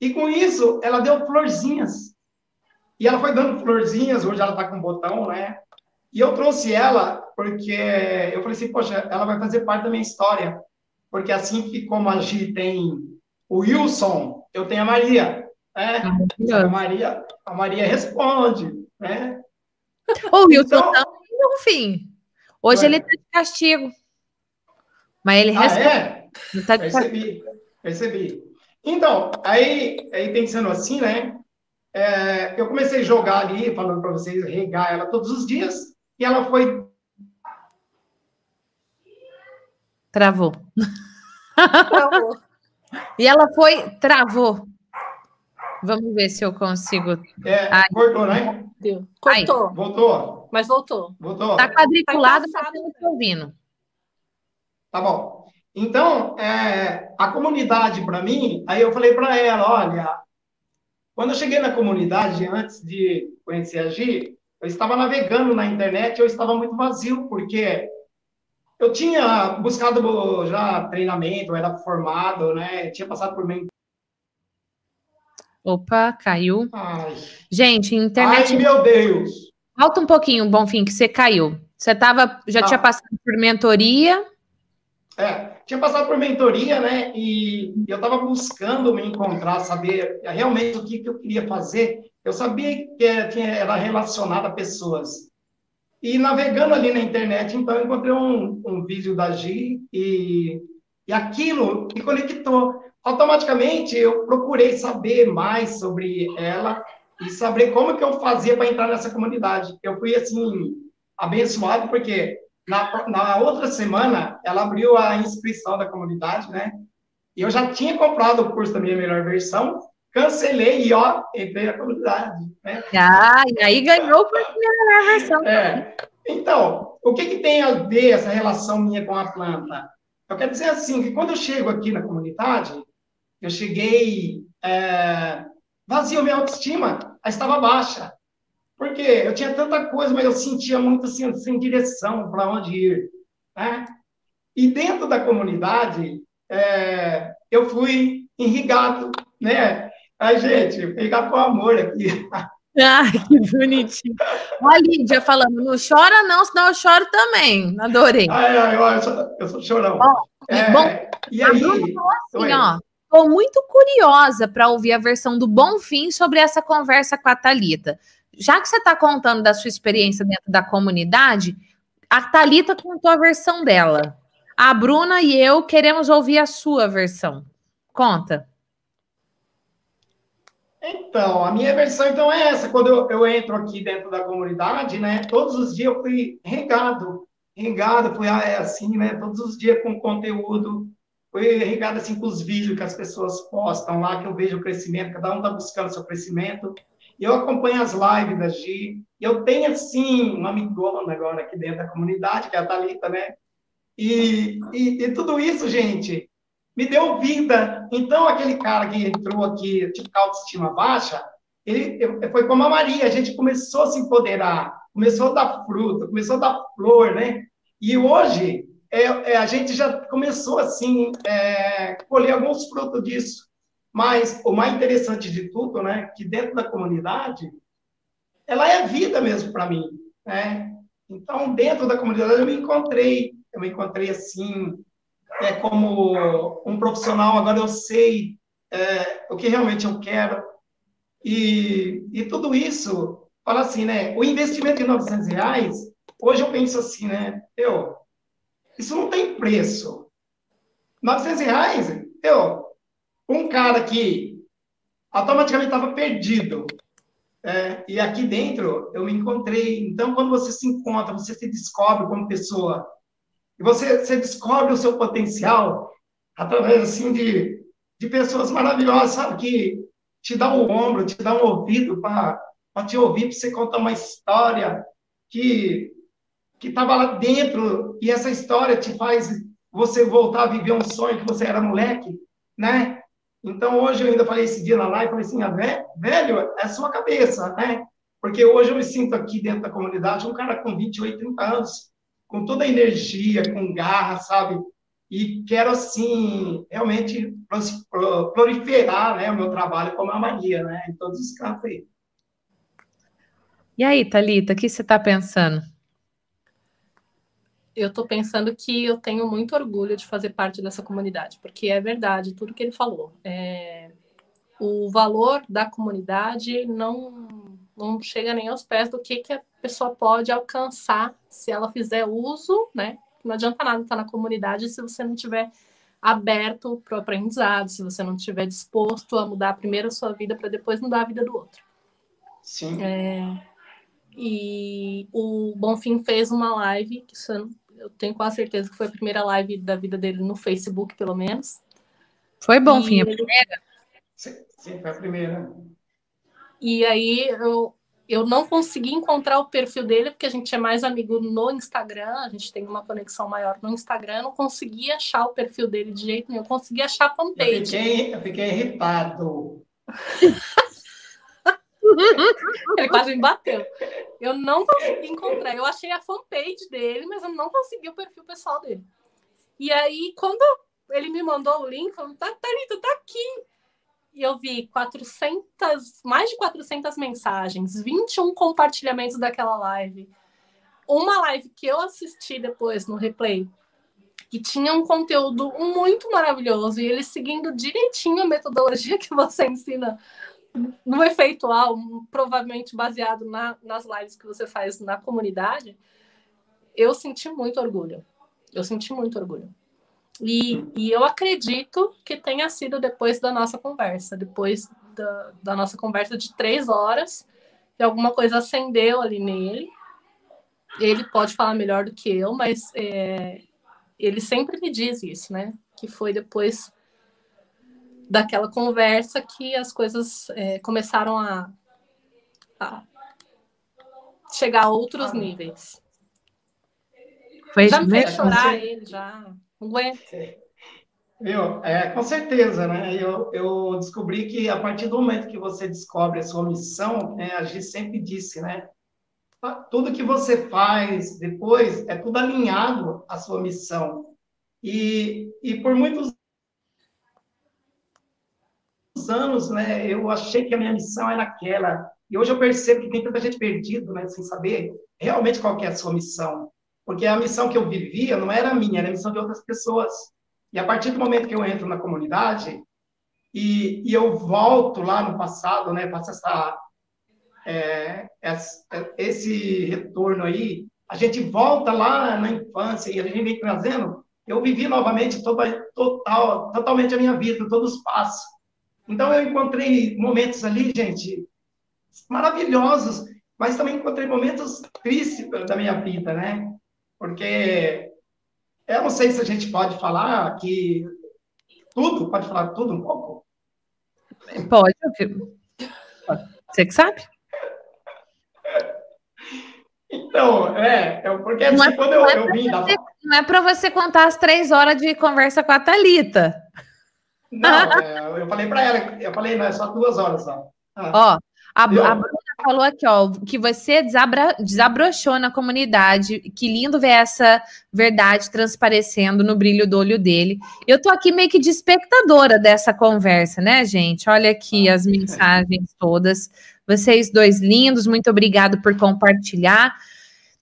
E com isso, ela deu florzinhas. E ela foi dando florzinhas, hoje ela está com botão, né? E eu trouxe ela porque eu falei assim, poxa, ela vai fazer parte da minha história. Porque assim que como a Gi tem o Wilson, eu tenho a Maria. Né? A Maria, a Maria responde, né? O Wilson então, tá no fim. Hoje ele está de castigo. Mas ele ah, responde. É? Ele tá de percebi, percebi. Então, aí, aí pensando assim, né? É, eu comecei a jogar ali, falando para vocês, regar ela todos os dias e ela foi. Travou. Travou. E ela foi. Travou. Vamos ver se eu consigo. É, Ai. cortou, né? Deu. Cortou. Aí. Voltou. Mas voltou. Voltou. Tá quadriculado, tá te ouvindo. Tá bom. Então, é, a comunidade, para mim, aí eu falei para ela: olha, quando eu cheguei na comunidade, antes de conhecer a Gi, eu estava navegando na internet, eu estava muito vazio, porque eu tinha buscado já treinamento, era formado, né? tinha passado por meio. Opa, caiu. Ai. Gente, internet. Ai, meu Deus! Falta um pouquinho, Bonfim, que você caiu. Você tava, já ah. tinha passado por mentoria? É, tinha passado por mentoria, né? E eu estava buscando me encontrar, saber realmente o que, que eu queria fazer. Eu sabia que era relacionado a pessoas. E navegando ali na internet, então, encontrei um, um vídeo da Gi e, e aquilo me conectou. Automaticamente, eu procurei saber mais sobre ela e saber como que eu fazia para entrar nessa comunidade. Eu fui, assim, abençoado, porque na, na outra semana, ela abriu a inscrição da comunidade, né? E eu já tinha comprado o curso da minha melhor versão, cancelei e ó, entrei na comunidade. Né? Ah, e aí ganhou minha melhor versão. É. Então, o que, que tem a ver essa relação minha com a planta? Eu quero dizer assim, que quando eu chego aqui na comunidade, eu cheguei é, vazio, minha autoestima estava baixa. Porque eu tinha tanta coisa, mas eu sentia muito assim, sem direção para onde ir. Né? E dentro da comunidade, é, eu fui irrigado, né? A gente, irrigado com amor aqui. Ai, que bonitinho. A Lídia falando, não chora não, senão eu choro também. Adorei. Ai, ai, ai eu, sou, eu sou chorão. Bom, é, bom e aí? Assim, ó, Estou muito curiosa para ouvir a versão do Bonfim sobre essa conversa com a Talita. Já que você está contando da sua experiência dentro da comunidade, a Talita contou a versão dela. A Bruna e eu queremos ouvir a sua versão. Conta. Então, a minha versão então é essa. Quando eu, eu, entro aqui dentro da comunidade, né? Todos os dias eu fui regado, regado, fui é assim, né? Todos os dias com conteúdo, fui regado assim com os vídeos que as pessoas postam lá, que eu vejo o crescimento, cada um está buscando seu crescimento. E eu acompanho as lives da Gi. E eu tenho assim uma amigona agora aqui dentro da comunidade, que é a Thalita, né? E, e, e, tudo isso, gente, me deu vida. Então, aquele cara que entrou aqui, tipo, com autoestima baixa, ele foi como a Maria, a gente começou a se empoderar, começou a dar fruta, começou a dar flor, né? E hoje, é, é, a gente já começou, assim, é, colher alguns frutos disso. Mas o mais interessante de tudo, né, que dentro da comunidade, ela é vida mesmo para mim, né? Então, dentro da comunidade, eu me encontrei eu me encontrei assim, é, como um profissional, agora eu sei é, o que realmente eu quero. E, e tudo isso, fala assim, né? O investimento em 900 reais, hoje eu penso assim, né? Eu, isso não tem preço. 900 reais, eu, um cara que automaticamente estava perdido, é, e aqui dentro eu me encontrei. Então, quando você se encontra, você se descobre como pessoa, e você, você descobre o seu potencial através, assim, de, de pessoas maravilhosas, sabe? Que te dá um ombro, te dá um ouvido para te ouvir, para você contar uma história que que estava lá dentro e essa história te faz você voltar a viver um sonho que você era moleque, né? Então, hoje eu ainda falei esse dia na live, falei assim, ah, velho, é sua cabeça, né? Porque hoje eu me sinto aqui dentro da comunidade um cara com 28, 30 anos, com toda a energia, com garra, sabe? E quero, assim, realmente proliferar né, o meu trabalho como a Maria, né? Em todos os campos aí. E aí, Thalita, o que você está pensando? Eu estou pensando que eu tenho muito orgulho de fazer parte dessa comunidade, porque é verdade tudo que ele falou. É... O valor da comunidade não, não chega nem aos pés do que, que a pessoa pode alcançar se ela fizer uso, né? Não adianta nada estar na comunidade se você não tiver aberto para o aprendizado, se você não estiver disposto a mudar primeiro a sua vida para depois mudar a vida do outro. Sim. É, e o Bonfim fez uma live, que eu tenho quase certeza que foi a primeira live da vida dele no Facebook, pelo menos. Foi Bonfim a primeira? Sim, sim, foi a primeira. E aí eu, eu não consegui encontrar o perfil dele, porque a gente é mais amigo no Instagram, a gente tem uma conexão maior no Instagram, eu não consegui achar o perfil dele de jeito nenhum, eu consegui achar a fanpage. Eu fiquei, eu fiquei irritado. Ele quase me bateu. Eu não consegui encontrar. Eu achei a fanpage dele, mas eu não consegui o perfil pessoal dele. E aí, quando ele me mandou o link, falou: tá, Thalita, tá aqui e eu vi 400, mais de 400 mensagens, 21 compartilhamentos daquela live. Uma live que eu assisti depois no replay, que tinha um conteúdo muito maravilhoso e ele seguindo direitinho a metodologia que você ensina no efeitual, provavelmente baseado na, nas lives que você faz na comunidade, eu senti muito orgulho. Eu senti muito orgulho. E, e eu acredito que tenha sido depois da nossa conversa, depois da, da nossa conversa de três horas, que alguma coisa acendeu ali nele. Ele pode falar melhor do que eu, mas é, ele sempre me diz isso, né? Que foi depois daquela conversa que as coisas é, começaram a, a, chegar a outros ah. níveis. Foi já me fez chorar ele, já. Aguento. Viu? É, com certeza, né? Eu, eu descobri que a partir do momento que você descobre a sua missão, né, a gente sempre disse, né? Tudo que você faz depois é tudo alinhado à sua missão. E, e por muitos anos, né, eu achei que a minha missão era aquela. E hoje eu percebo que tem tanta gente perdida, né, sem saber realmente qual é a sua missão. Porque a missão que eu vivia não era minha, era a missão de outras pessoas. E a partir do momento que eu entro na comunidade e, e eu volto lá no passado, né, faço essa, é, esse retorno aí, a gente volta lá na infância e a gente vem trazendo. Eu vivi novamente toda, total, totalmente a minha vida, todos os passos. Então eu encontrei momentos ali, gente, maravilhosos, mas também encontrei momentos tristes da minha vida, né? Porque eu não sei se a gente pode falar que tudo, pode falar tudo um pouco? Pode, você que sabe. Então, é, é porque assim, é, quando eu, é eu vim da... Não é para você contar as três horas de conversa com a Thalita. Não, é, eu falei para ela, eu falei, não, é só duas horas só. Ah. Ó, a, a, Bruna falou aqui, ó, que você desabra, desabrochou na comunidade. Que lindo ver essa verdade transparecendo no brilho do olho dele. Eu tô aqui meio que de espectadora dessa conversa, né, gente? Olha aqui as mensagens todas. Vocês dois lindos, muito obrigado por compartilhar.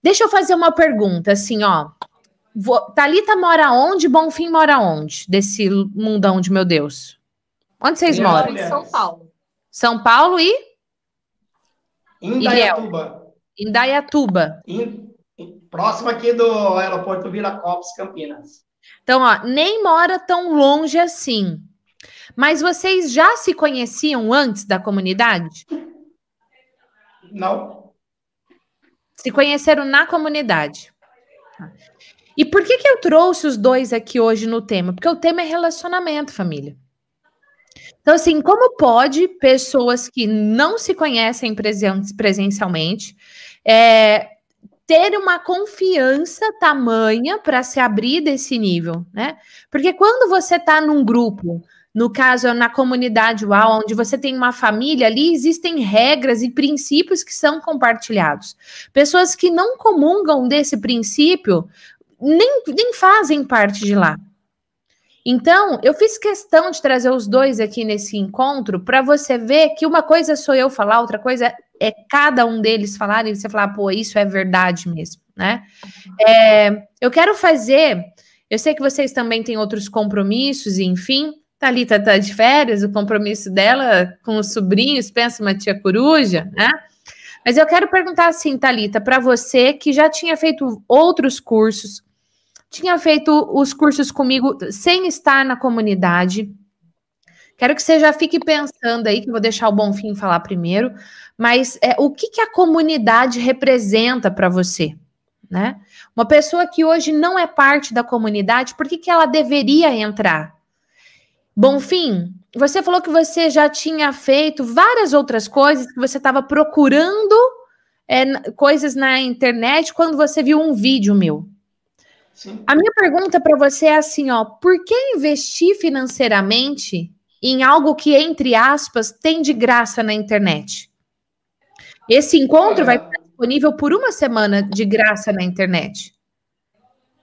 Deixa eu fazer uma pergunta, assim, ó. Vou, Thalita mora onde? Bonfim mora onde? Desse mundão de meu Deus. Onde vocês moram? Em São Paulo. São Paulo e? Indaiatuba. Indaiatuba. In, próximo aqui do aeroporto Viracopos, Campinas. Então, ó, nem mora tão longe assim. Mas vocês já se conheciam antes da comunidade? Não. Se conheceram na comunidade. E por que, que eu trouxe os dois aqui hoje no tema? Porque o tema é relacionamento, família. Então, assim, como pode pessoas que não se conhecem presen presencialmente é, ter uma confiança tamanha para se abrir desse nível, né? Porque quando você está num grupo, no caso, na comunidade UAU, onde você tem uma família, ali existem regras e princípios que são compartilhados. Pessoas que não comungam desse princípio nem, nem fazem parte de lá. Então, eu fiz questão de trazer os dois aqui nesse encontro para você ver que uma coisa sou eu falar, outra coisa é cada um deles falar e você falar, pô, isso é verdade mesmo, né? É, eu quero fazer, eu sei que vocês também têm outros compromissos, enfim. Thalita tá de férias, o compromisso dela com os sobrinhos, pensa uma tia coruja, né? Mas eu quero perguntar assim, Thalita, para você que já tinha feito outros cursos, tinha feito os cursos comigo sem estar na comunidade. Quero que você já fique pensando aí, que vou deixar o Bonfim falar primeiro, mas é, o que, que a comunidade representa para você? Né? Uma pessoa que hoje não é parte da comunidade, por que, que ela deveria entrar? Bonfim, você falou que você já tinha feito várias outras coisas, que você estava procurando é, coisas na internet quando você viu um vídeo meu. Sim. A minha pergunta para você é assim, ó, por que investir financeiramente em algo que, entre aspas, tem de graça na internet? Esse encontro é. vai estar disponível por uma semana de graça na internet.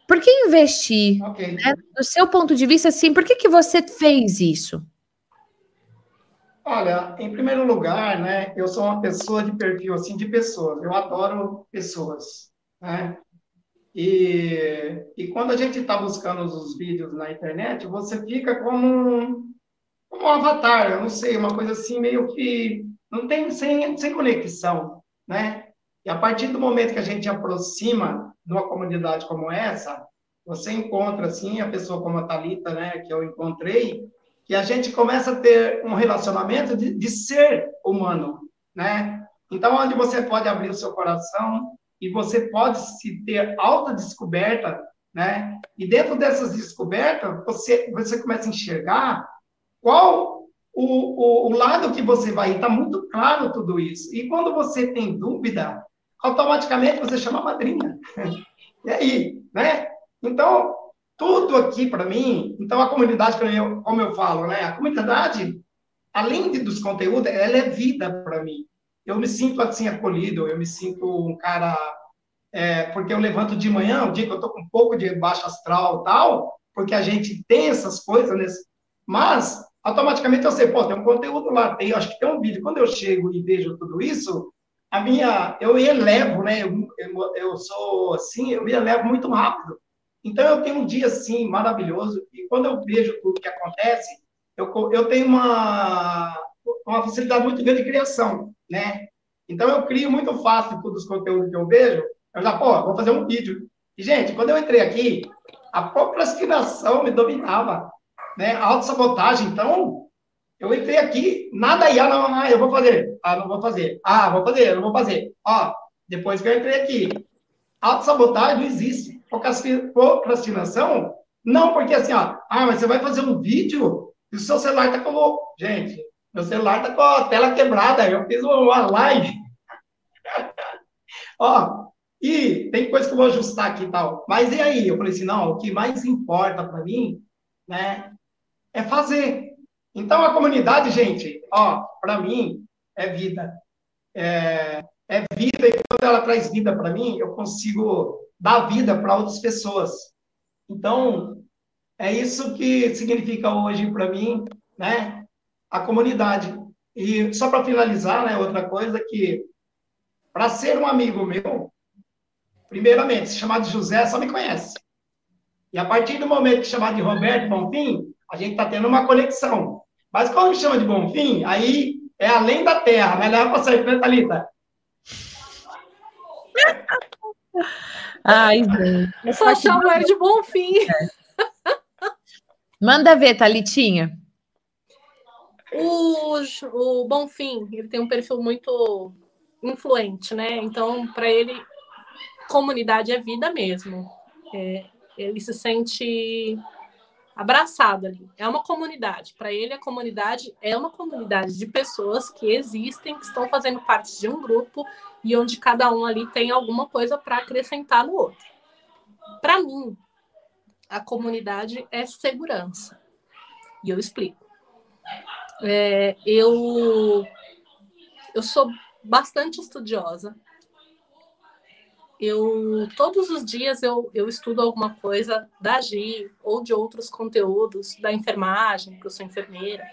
Por que investir? Okay. Né? Do seu ponto de vista, assim, por que, que você fez isso? Olha, em primeiro lugar, né, eu sou uma pessoa de perfil assim de pessoas. Eu adoro pessoas, né? E, e quando a gente está buscando os vídeos na internet, você fica como um, um avatar, eu não sei, uma coisa assim meio que não tem sem, sem conexão, né? E a partir do momento que a gente aproxima de uma comunidade como essa, você encontra assim a pessoa como a Talita, né, que eu encontrei, que a gente começa a ter um relacionamento de, de ser humano, né? Então, onde você pode abrir o seu coração, e você pode se ter alta descoberta, né? E dentro dessas descobertas, você, você começa a enxergar qual o, o, o lado que você vai. Está muito claro tudo isso. E quando você tem dúvida, automaticamente você chama a madrinha. e aí, né? Então, tudo aqui para mim, então a comunidade, como eu falo, né? A comunidade, além de, dos conteúdos, ela é vida para mim. Eu me sinto assim acolhido, eu me sinto um cara é, porque eu levanto de manhã, o dia que eu estou com um pouco de baixo astral tal, porque a gente tem essas coisas, nesse, mas automaticamente eu sei, pô, tem um conteúdo lá, tem, acho que tem um vídeo. Quando eu chego e vejo tudo isso, a minha, eu elevo, né? Eu, eu, eu sou assim, eu me elevo muito rápido. Então eu tenho um dia assim maravilhoso e quando eu vejo tudo que acontece, eu, eu tenho uma uma facilidade muito grande de criação, né? Então eu crio muito fácil todos os conteúdos que eu vejo. Eu já, pô, vou fazer um vídeo. E gente, quando eu entrei aqui, a procrastinação me dominava, né? A autossabotagem, então, eu entrei aqui, nada ia, não, ah, eu vou fazer, ah, não vou fazer, ah, vou fazer, não vou fazer. Ó, depois que eu entrei aqui, autossabotagem não existe. Procrastinação, não, porque assim, ó, ah, mas você vai fazer um vídeo e o seu celular tá com. Gente, meu celular tá com a tela quebrada, eu fiz uma live. ó, e tem coisa que eu vou ajustar aqui e tal. Mas e aí? Eu falei assim, não, o que mais importa para mim, né, é fazer. Então a comunidade, gente, ó, para mim é vida. É, é vida e quando ela traz vida para mim, eu consigo dar vida para outras pessoas. Então, é isso que significa hoje para mim, né, a comunidade. E só para finalizar, né, outra coisa que para ser um amigo meu, primeiramente, se chamar de José, só me conhece. E a partir do momento que chamar de Roberto Bonfim, a gente está tendo uma conexão. Mas quando me chama de Bonfim, aí é além da terra, vai levar para sair, né, Thalita? Ai, gente. Eu só chamo ele de Bonfim. Manda ver, Thalitinha. O, Bonfim, ele tem um perfil muito influente, né? Então, para ele, comunidade é vida mesmo. É, ele se sente abraçado ali. É uma comunidade. Para ele, a comunidade é uma comunidade de pessoas que existem, que estão fazendo parte de um grupo e onde cada um ali tem alguma coisa para acrescentar no outro. Para mim, a comunidade é segurança. E eu explico. É, eu, eu sou bastante estudiosa eu todos os dias eu, eu estudo alguma coisa da GI ou de outros conteúdos da enfermagem, porque eu sou enfermeira,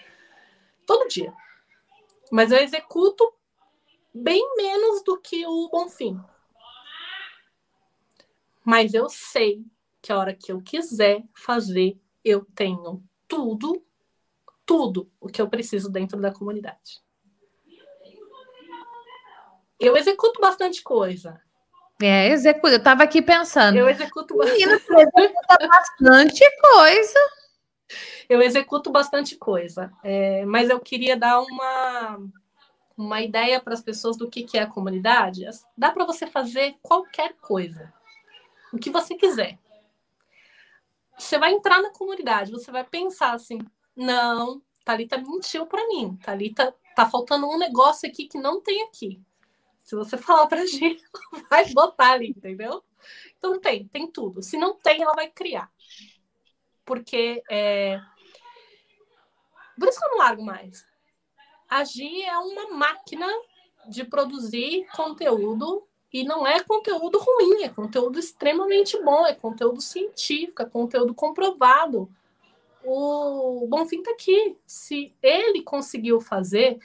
todo dia. Mas eu executo bem menos do que o Bonfim. Mas eu sei que a hora que eu quiser fazer, eu tenho tudo, tudo o que eu preciso dentro da comunidade. Eu executo bastante coisa, é, executa. Eu estava aqui pensando. Eu executo bastante. Menina, executa bastante coisa. Eu executo bastante coisa. É, mas eu queria dar uma, uma ideia para as pessoas do que, que é a comunidade. Dá para você fazer qualquer coisa. O que você quiser. Você vai entrar na comunidade, você vai pensar assim: não, Thalita mentiu para mim. Thalita tá faltando um negócio aqui que não tem aqui. Se você falar pra gente, ela vai botar ali, entendeu? Então tem, tem tudo. Se não tem, ela vai criar. Porque é... por isso que eu não largo mais. A Gi é uma máquina de produzir conteúdo e não é conteúdo ruim, é conteúdo extremamente bom, é conteúdo científico, é conteúdo comprovado. O Bonfim tá aqui. Se ele conseguiu fazer,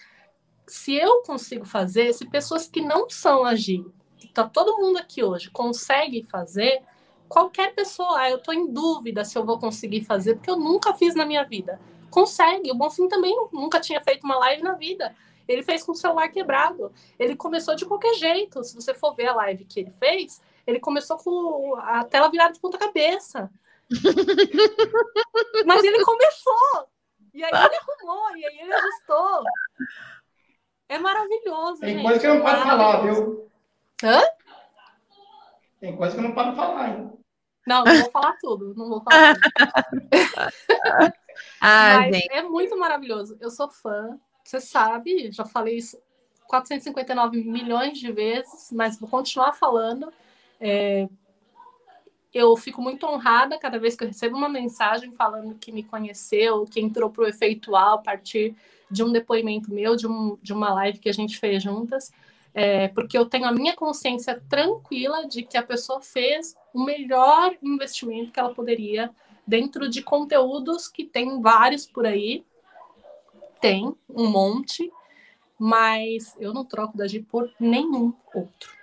se eu consigo fazer, se pessoas que não são agir, tá todo mundo aqui hoje, consegue fazer, qualquer pessoa, ah, eu estou em dúvida se eu vou conseguir fazer, porque eu nunca fiz na minha vida. Consegue. O Bonfim também nunca tinha feito uma live na vida. Ele fez com o celular quebrado. Ele começou de qualquer jeito. Se você for ver a live que ele fez, ele começou com a tela virada de ponta cabeça. Mas ele começou. E aí ele arrumou, e aí ele ajustou. É maravilhoso. Tem gente. coisa que eu não pode falar, viu? Hã? Tem coisa que eu não pode falar, hein? Não, não vou falar tudo. Não vou falar tudo. Ah, Mas gente. é muito maravilhoso. Eu sou fã, você sabe, já falei isso 459 milhões de vezes, mas vou continuar falando. É, eu fico muito honrada cada vez que eu recebo uma mensagem falando que me conheceu, que entrou para o efeitual a partir de um depoimento meu, de, um, de uma live que a gente fez juntas, é, porque eu tenho a minha consciência tranquila de que a pessoa fez o melhor investimento que ela poderia dentro de conteúdos que tem vários por aí, tem um monte, mas eu não troco da Gi por nenhum outro.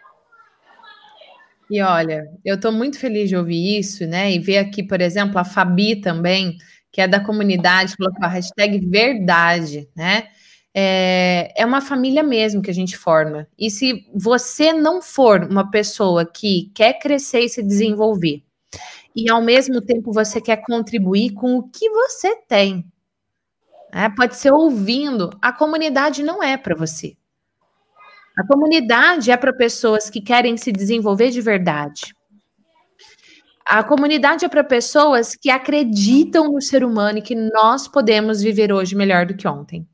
E olha, eu estou muito feliz de ouvir isso, né? E ver aqui, por exemplo, a Fabi também, que é da comunidade, colocou a hashtag verdade, né? É, é uma família mesmo que a gente forma. E se você não for uma pessoa que quer crescer e se desenvolver, e ao mesmo tempo você quer contribuir com o que você tem, né? pode ser ouvindo, a comunidade não é para você. A comunidade é para pessoas que querem se desenvolver de verdade. A comunidade é para pessoas que acreditam no ser humano e que nós podemos viver hoje melhor do que ontem.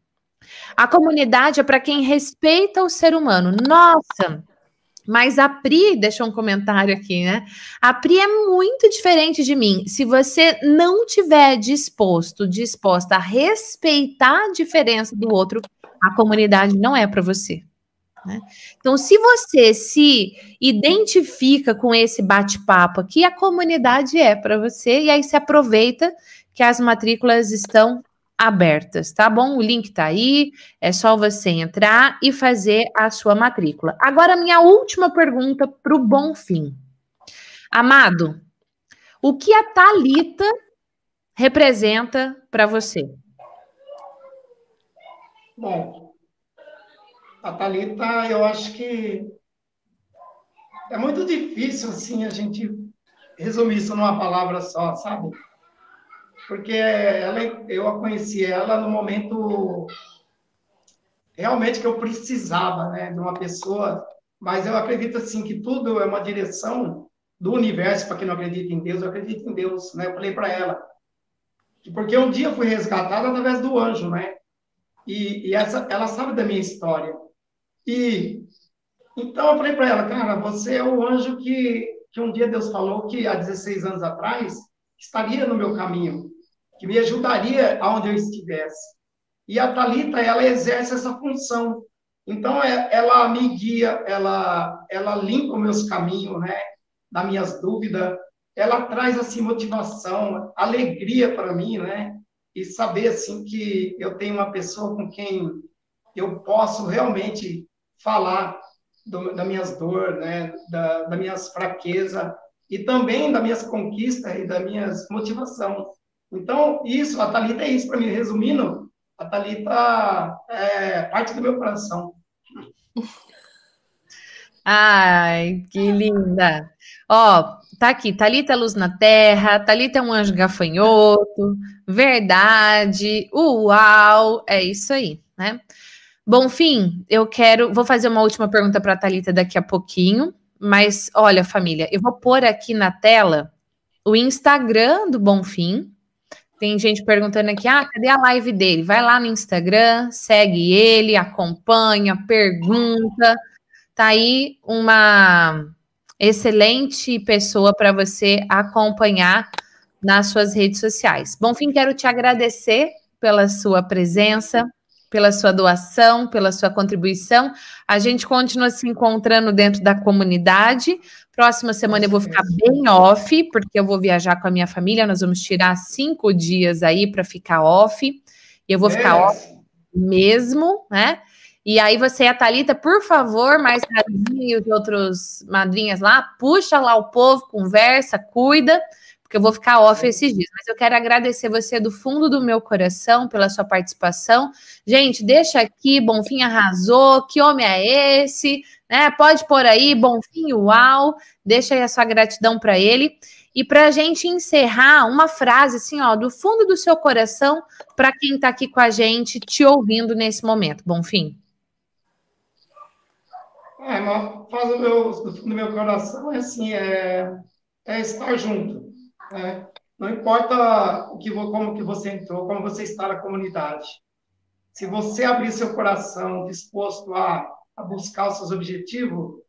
A comunidade é para quem respeita o ser humano. Nossa, mas a Pri, deixou um comentário aqui, né? A Pri é muito diferente de mim. Se você não tiver disposto, disposta a respeitar a diferença do outro, a comunidade não é para você. Né? Então, se você se identifica com esse bate-papo aqui, a comunidade é para você, e aí se aproveita que as matrículas estão abertas, tá bom? O link tá aí, é só você entrar e fazer a sua matrícula. Agora, minha última pergunta para o Bonfim. Amado, o que a Talita representa para você? Bom, a Thalita, eu acho que é muito difícil, assim, a gente resumir isso numa palavra só, sabe? Porque ela, eu a conheci ela no momento realmente que eu precisava, né, de uma pessoa, mas eu acredito, assim, que tudo é uma direção do universo, para quem não acredita em Deus, eu acredito em Deus, né? Eu falei para ela, porque um dia fui resgatada através do anjo, né? E, e essa, ela sabe da minha história. E então eu falei para ela, cara, você é o anjo que, que um dia Deus falou que há 16 anos atrás estaria no meu caminho, que me ajudaria aonde eu estivesse. E a Talita, ela exerce essa função. Então é, ela me guia, ela ela limpa meus caminhos, né? Das minhas dúvidas, ela traz assim motivação, alegria para mim, né? E saber assim que eu tenho uma pessoa com quem eu posso realmente falar do, das minhas dores, né, da, das minhas fraquezas e também das minhas conquistas e das minhas motivações. Então, isso, a Thalita é isso para mim. Resumindo, a Thalita é parte do meu coração. Ai, que linda. Ó, tá aqui, Talita Luz na Terra, Talita é um anjo gafanhoto, verdade, uau, é isso aí, né? Bom, fim, eu quero. Vou fazer uma última pergunta para a Thalita daqui a pouquinho. Mas olha, família, eu vou pôr aqui na tela o Instagram do Bonfim. Tem gente perguntando aqui: ah, cadê a live dele? Vai lá no Instagram, segue ele, acompanha, pergunta. Tá aí uma excelente pessoa para você acompanhar nas suas redes sociais. Bonfim, quero te agradecer pela sua presença, pela sua doação, pela sua contribuição. A gente continua se encontrando dentro da comunidade. Próxima semana eu vou ficar bem off, porque eu vou viajar com a minha família. Nós vamos tirar cinco dias aí para ficar off. E eu vou ficar é. off mesmo, né? E aí você e a Thalita, por favor, mais Radinho e os outros madrinhas lá, puxa lá o povo, conversa, cuida porque eu vou ficar off esses dias. Mas eu quero agradecer você do fundo do meu coração pela sua participação. Gente, deixa aqui, Bonfim arrasou, que homem é esse? Né? Pode pôr aí, Bonfim, uau. Deixa aí a sua gratidão para ele. E para a gente encerrar, uma frase assim, ó, do fundo do seu coração, para quem está aqui com a gente, te ouvindo nesse momento. Bonfim. É, uma frase do, meu, do fundo do meu coração é assim, é, é estar junto. Né? não importa o que, como que você entrou, como você está na comunidade. Se você abrir seu coração disposto a, a buscar os seus objetivos,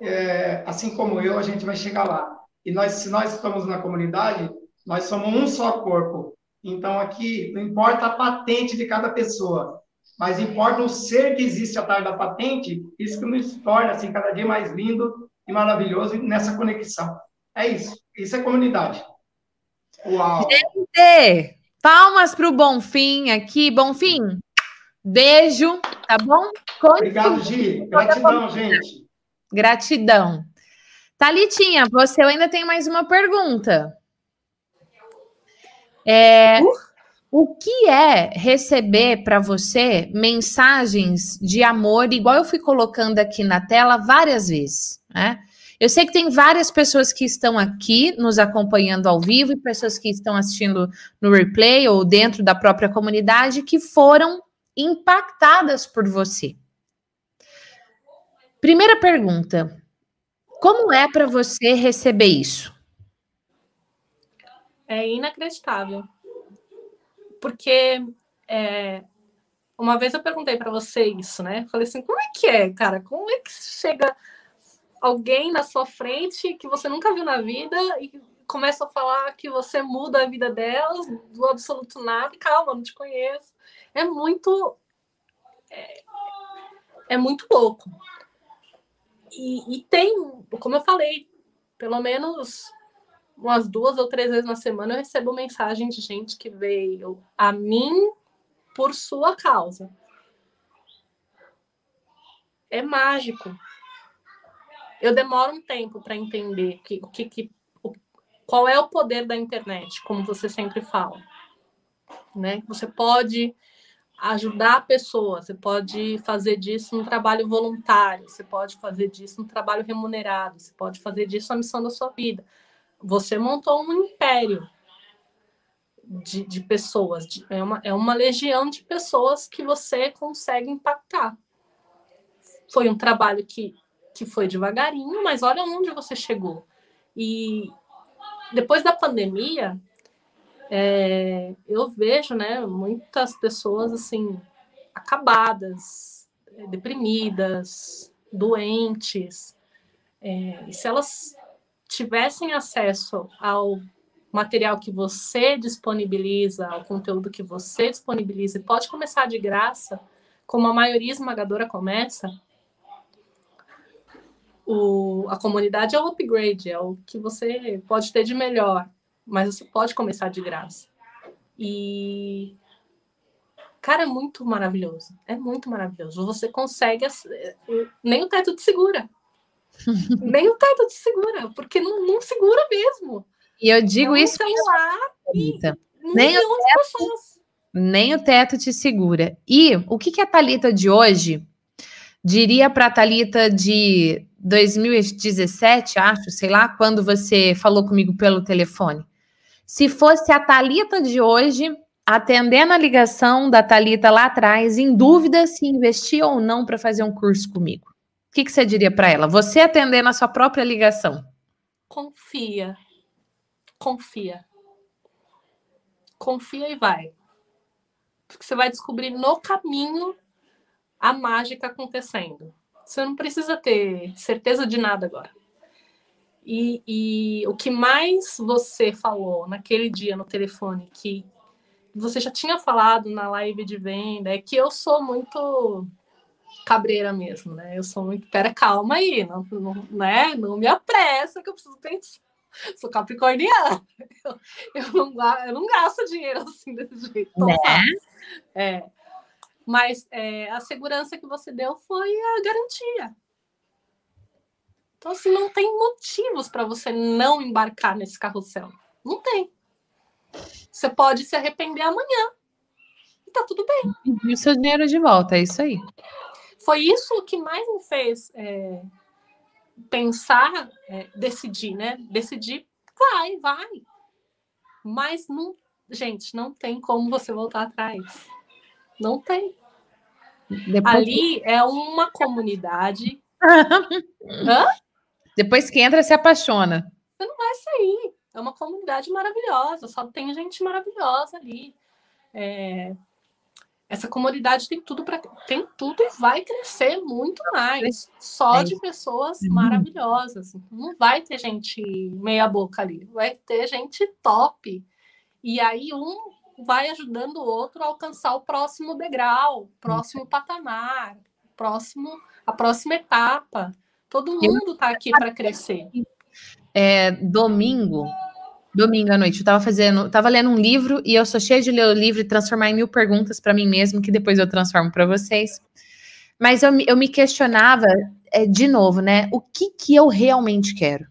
é, assim como eu, a gente vai chegar lá. E nós, se nós estamos na comunidade, nós somos um só corpo. Então, aqui, não importa a patente de cada pessoa, mas importa o ser que existe atrás da patente, isso que nos torna, assim, cada dia mais lindo e maravilhoso nessa conexão. É isso. Isso é comunidade. Uau! Gente, palmas para o Bonfim aqui. Bonfim, beijo, tá bom? Obrigado, Gi. Gratidão, gente. Gratidão. Talitinha, você ainda tem mais uma pergunta. É, uh. O que é receber para você mensagens de amor, igual eu fui colocando aqui na tela várias vezes, né? Eu sei que tem várias pessoas que estão aqui nos acompanhando ao vivo e pessoas que estão assistindo no replay ou dentro da própria comunidade que foram impactadas por você. Primeira pergunta: como é para você receber isso? É inacreditável. Porque é, uma vez eu perguntei para você isso, né? Falei assim: como é que é, cara? Como é que chega alguém na sua frente que você nunca viu na vida e começa a falar que você muda a vida delas do absoluto nada. Calma, não te conheço. É muito. É, é muito louco. E, e, tem, como eu falei, pelo menos umas duas ou três vezes na semana eu recebo mensagem de gente que veio a mim por sua causa. É mágico eu demoro um tempo para entender que, que, que, qual é o poder da internet, como você sempre fala. Né? Você pode ajudar a pessoa, você pode fazer disso um trabalho voluntário, você pode fazer disso um trabalho remunerado, você pode fazer disso a missão da sua vida. Você montou um império de, de pessoas, de, é, uma, é uma legião de pessoas que você consegue impactar. Foi um trabalho que que foi devagarinho, mas olha onde você chegou. E depois da pandemia, é, eu vejo, né, muitas pessoas assim acabadas, deprimidas, doentes. É, e se elas tivessem acesso ao material que você disponibiliza, ao conteúdo que você disponibiliza, e pode começar de graça, como a maioria esmagadora começa, o, a comunidade é o upgrade, é o que você pode ter de melhor, mas você pode começar de graça. E cara, é muito maravilhoso. É muito maravilhoso. Você consegue nem o teto te segura. nem o teto te segura, porque não, não segura mesmo. E eu digo um isso celular e nem o, teto, nem o teto te segura. E o que, que a Talita de hoje diria para a Talita de 2017, acho, sei lá, quando você falou comigo pelo telefone. Se fosse a Talita de hoje, atendendo a ligação da Talita lá atrás, em dúvida se investir ou não para fazer um curso comigo. O que, que você diria para ela? Você atendendo a sua própria ligação. Confia. Confia. Confia e vai. Porque você vai descobrir no caminho a mágica acontecendo. Você não precisa ter certeza de nada agora. E, e, o que mais você falou naquele dia no telefone que você já tinha falado na live de venda é que eu sou muito cabreira mesmo, né? Eu sou muito. Pera, calma aí, não, não, né? não me apressa que eu preciso pensar. Sou capricorniana. Eu, eu, não, eu não gasto dinheiro assim desse jeito. Né? É. Mas é, a segurança que você deu foi a garantia. Então, assim, não tem motivos para você não embarcar nesse carrossel. Não tem. Você pode se arrepender amanhã. E tá tudo bem. E o seu dinheiro de volta, é isso aí. Foi isso que mais me fez é, pensar, é, decidir, né? Decidir, vai, vai. Mas não, gente, não tem como você voltar atrás. Não tem. Depois... Ali é uma comunidade. Depois que entra, se apaixona. Você não vai sair. É uma comunidade maravilhosa, só tem gente maravilhosa ali. É, essa comunidade tem tudo para tem tudo e vai crescer muito mais só de pessoas uhum. maravilhosas não vai ter gente meia boca ali vai ter gente top e aí um vai ajudando o outro a alcançar o próximo degrau próximo patamar próximo a próxima etapa todo mundo está aqui para crescer é, domingo domingo à noite. Eu tava fazendo, tava lendo um livro e eu sou cheia de ler o livro e transformar em mil perguntas para mim mesmo, que depois eu transformo para vocês. Mas eu, eu me questionava é, de novo, né? O que que eu realmente quero?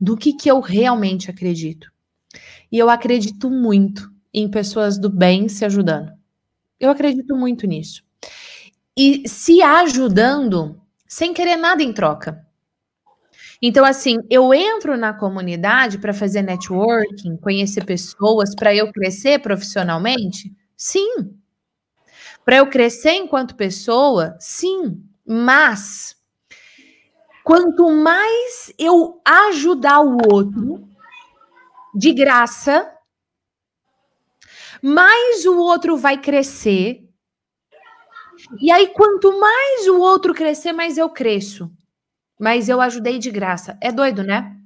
Do que que eu realmente acredito? E eu acredito muito em pessoas do bem se ajudando. Eu acredito muito nisso. E se ajudando sem querer nada em troca. Então, assim, eu entro na comunidade para fazer networking, conhecer pessoas, para eu crescer profissionalmente? Sim. Para eu crescer enquanto pessoa? Sim. Mas, quanto mais eu ajudar o outro, de graça, mais o outro vai crescer. E aí, quanto mais o outro crescer, mais eu cresço mas eu ajudei de graça. É doido, né?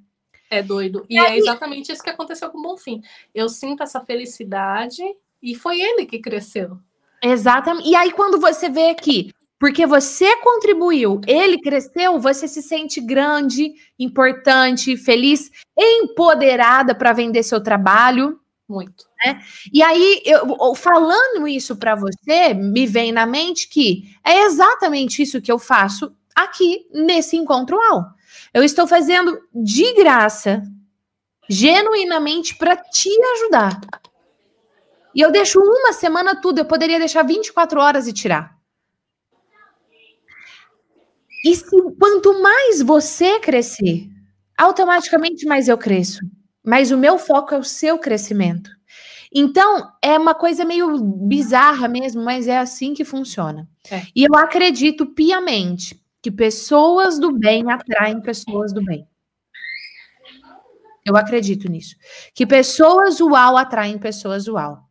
É doido. E, é exatamente isso que aconteceu com o Bonfim. Eu sinto essa felicidade e foi ele que cresceu. Exatamente. E aí, quando você vê aqui, porque você contribuiu, ele cresceu, você se sente grande, importante, feliz, empoderada para vender seu trabalho. Muito. Né? E aí, eu, falando isso para você, me vem na mente que é exatamente isso que eu faço aqui nesse encontro UAU. Eu estou fazendo de graça, genuinamente para te ajudar. E eu deixo uma semana tudo, eu poderia deixar 24 horas e tirar. E se, quanto mais você crescer, automaticamente mais eu cresço. Mas o meu foco é o seu crescimento. Então, é uma coisa meio bizarra mesmo, mas é assim que funciona. É. E eu acredito piamente que pessoas do bem atraem pessoas do bem. Eu acredito nisso. Que pessoas uau atraem pessoas uau.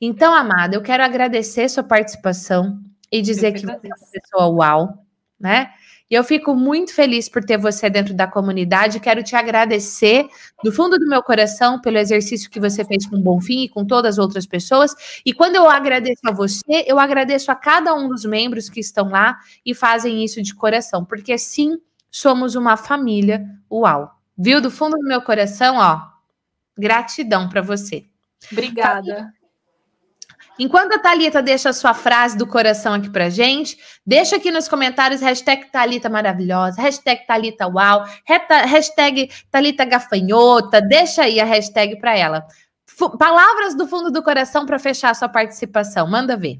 Então, amada, eu quero agradecer sua participação e dizer que você é uma pessoa uau, né? E eu fico muito feliz por ter você dentro da comunidade. Quero te agradecer do fundo do meu coração pelo exercício que você fez com o Bonfim e com todas as outras pessoas. E quando eu agradeço a você, eu agradeço a cada um dos membros que estão lá e fazem isso de coração, porque sim, somos uma família uau. Viu do fundo do meu coração, ó. Gratidão para você. Obrigada. Enquanto a Thalita deixa a sua frase do coração aqui pra gente, deixa aqui nos comentários hashtag Thalita maravilhosa, hashtag Thalita uau, hashtag Thalita gafanhota, deixa aí a hashtag para ela. F palavras do fundo do coração para fechar a sua participação, manda ver.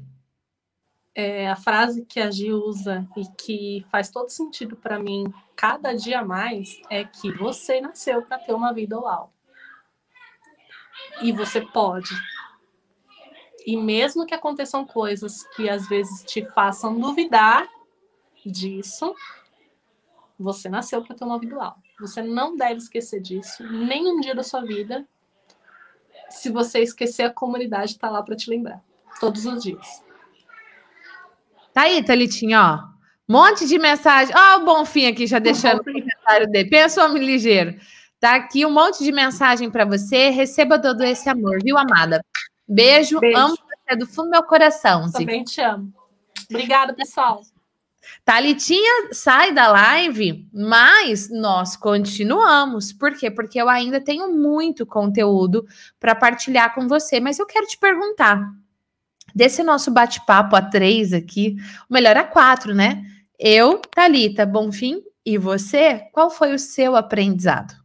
É, a frase que a Gi usa e que faz todo sentido para mim cada dia mais é que você nasceu para ter uma vida uau. E você pode e mesmo que aconteçam coisas que às vezes te façam duvidar disso, você nasceu para ter uma vida dual. Você não deve esquecer disso, nem um dia da sua vida. Se você esquecer, a comunidade está lá para te lembrar, todos os dias. Tá aí, Thalitinha, ó. Monte de mensagem. Ó, o Bonfim aqui já deixando o comentário dele. Pensa, homem ligeiro. Tá aqui um monte de mensagem para você. Receba todo esse amor, viu, amada? Beijo, Beijo. amo você do fundo do meu coração. Também te amo. Obrigada, pessoal. Talitinha sai da live, mas nós continuamos. Por quê? Porque eu ainda tenho muito conteúdo para partilhar com você. Mas eu quero te perguntar: desse nosso bate-papo a três aqui, ou melhor, a quatro, né? Eu, Talita, Bonfim e você, qual foi o seu aprendizado?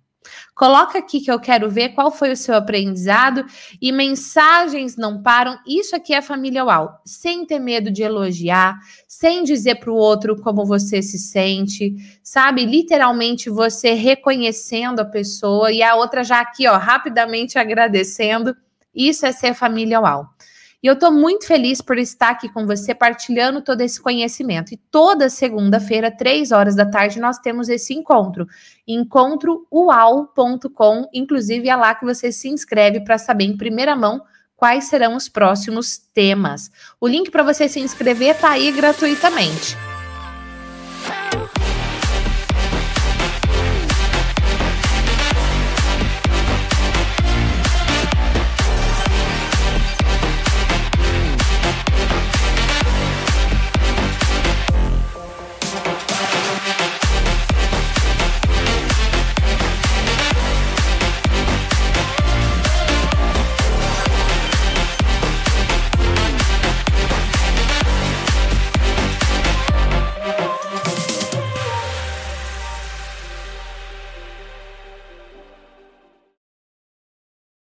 Coloca aqui que eu quero ver qual foi o seu aprendizado e mensagens não param. Isso aqui é família UAU. Sem ter medo de elogiar, sem dizer para o outro como você se sente, sabe? Literalmente você reconhecendo a pessoa e a outra já aqui, ó, rapidamente agradecendo. Isso é ser família UAU. E eu estou muito feliz por estar aqui com você, partilhando todo esse conhecimento. E toda segunda-feira, três horas da tarde, nós temos esse encontro. Encontroual.com. Inclusive, é lá que você se inscreve para saber em primeira mão quais serão os próximos temas. O link para você se inscrever está aí gratuitamente.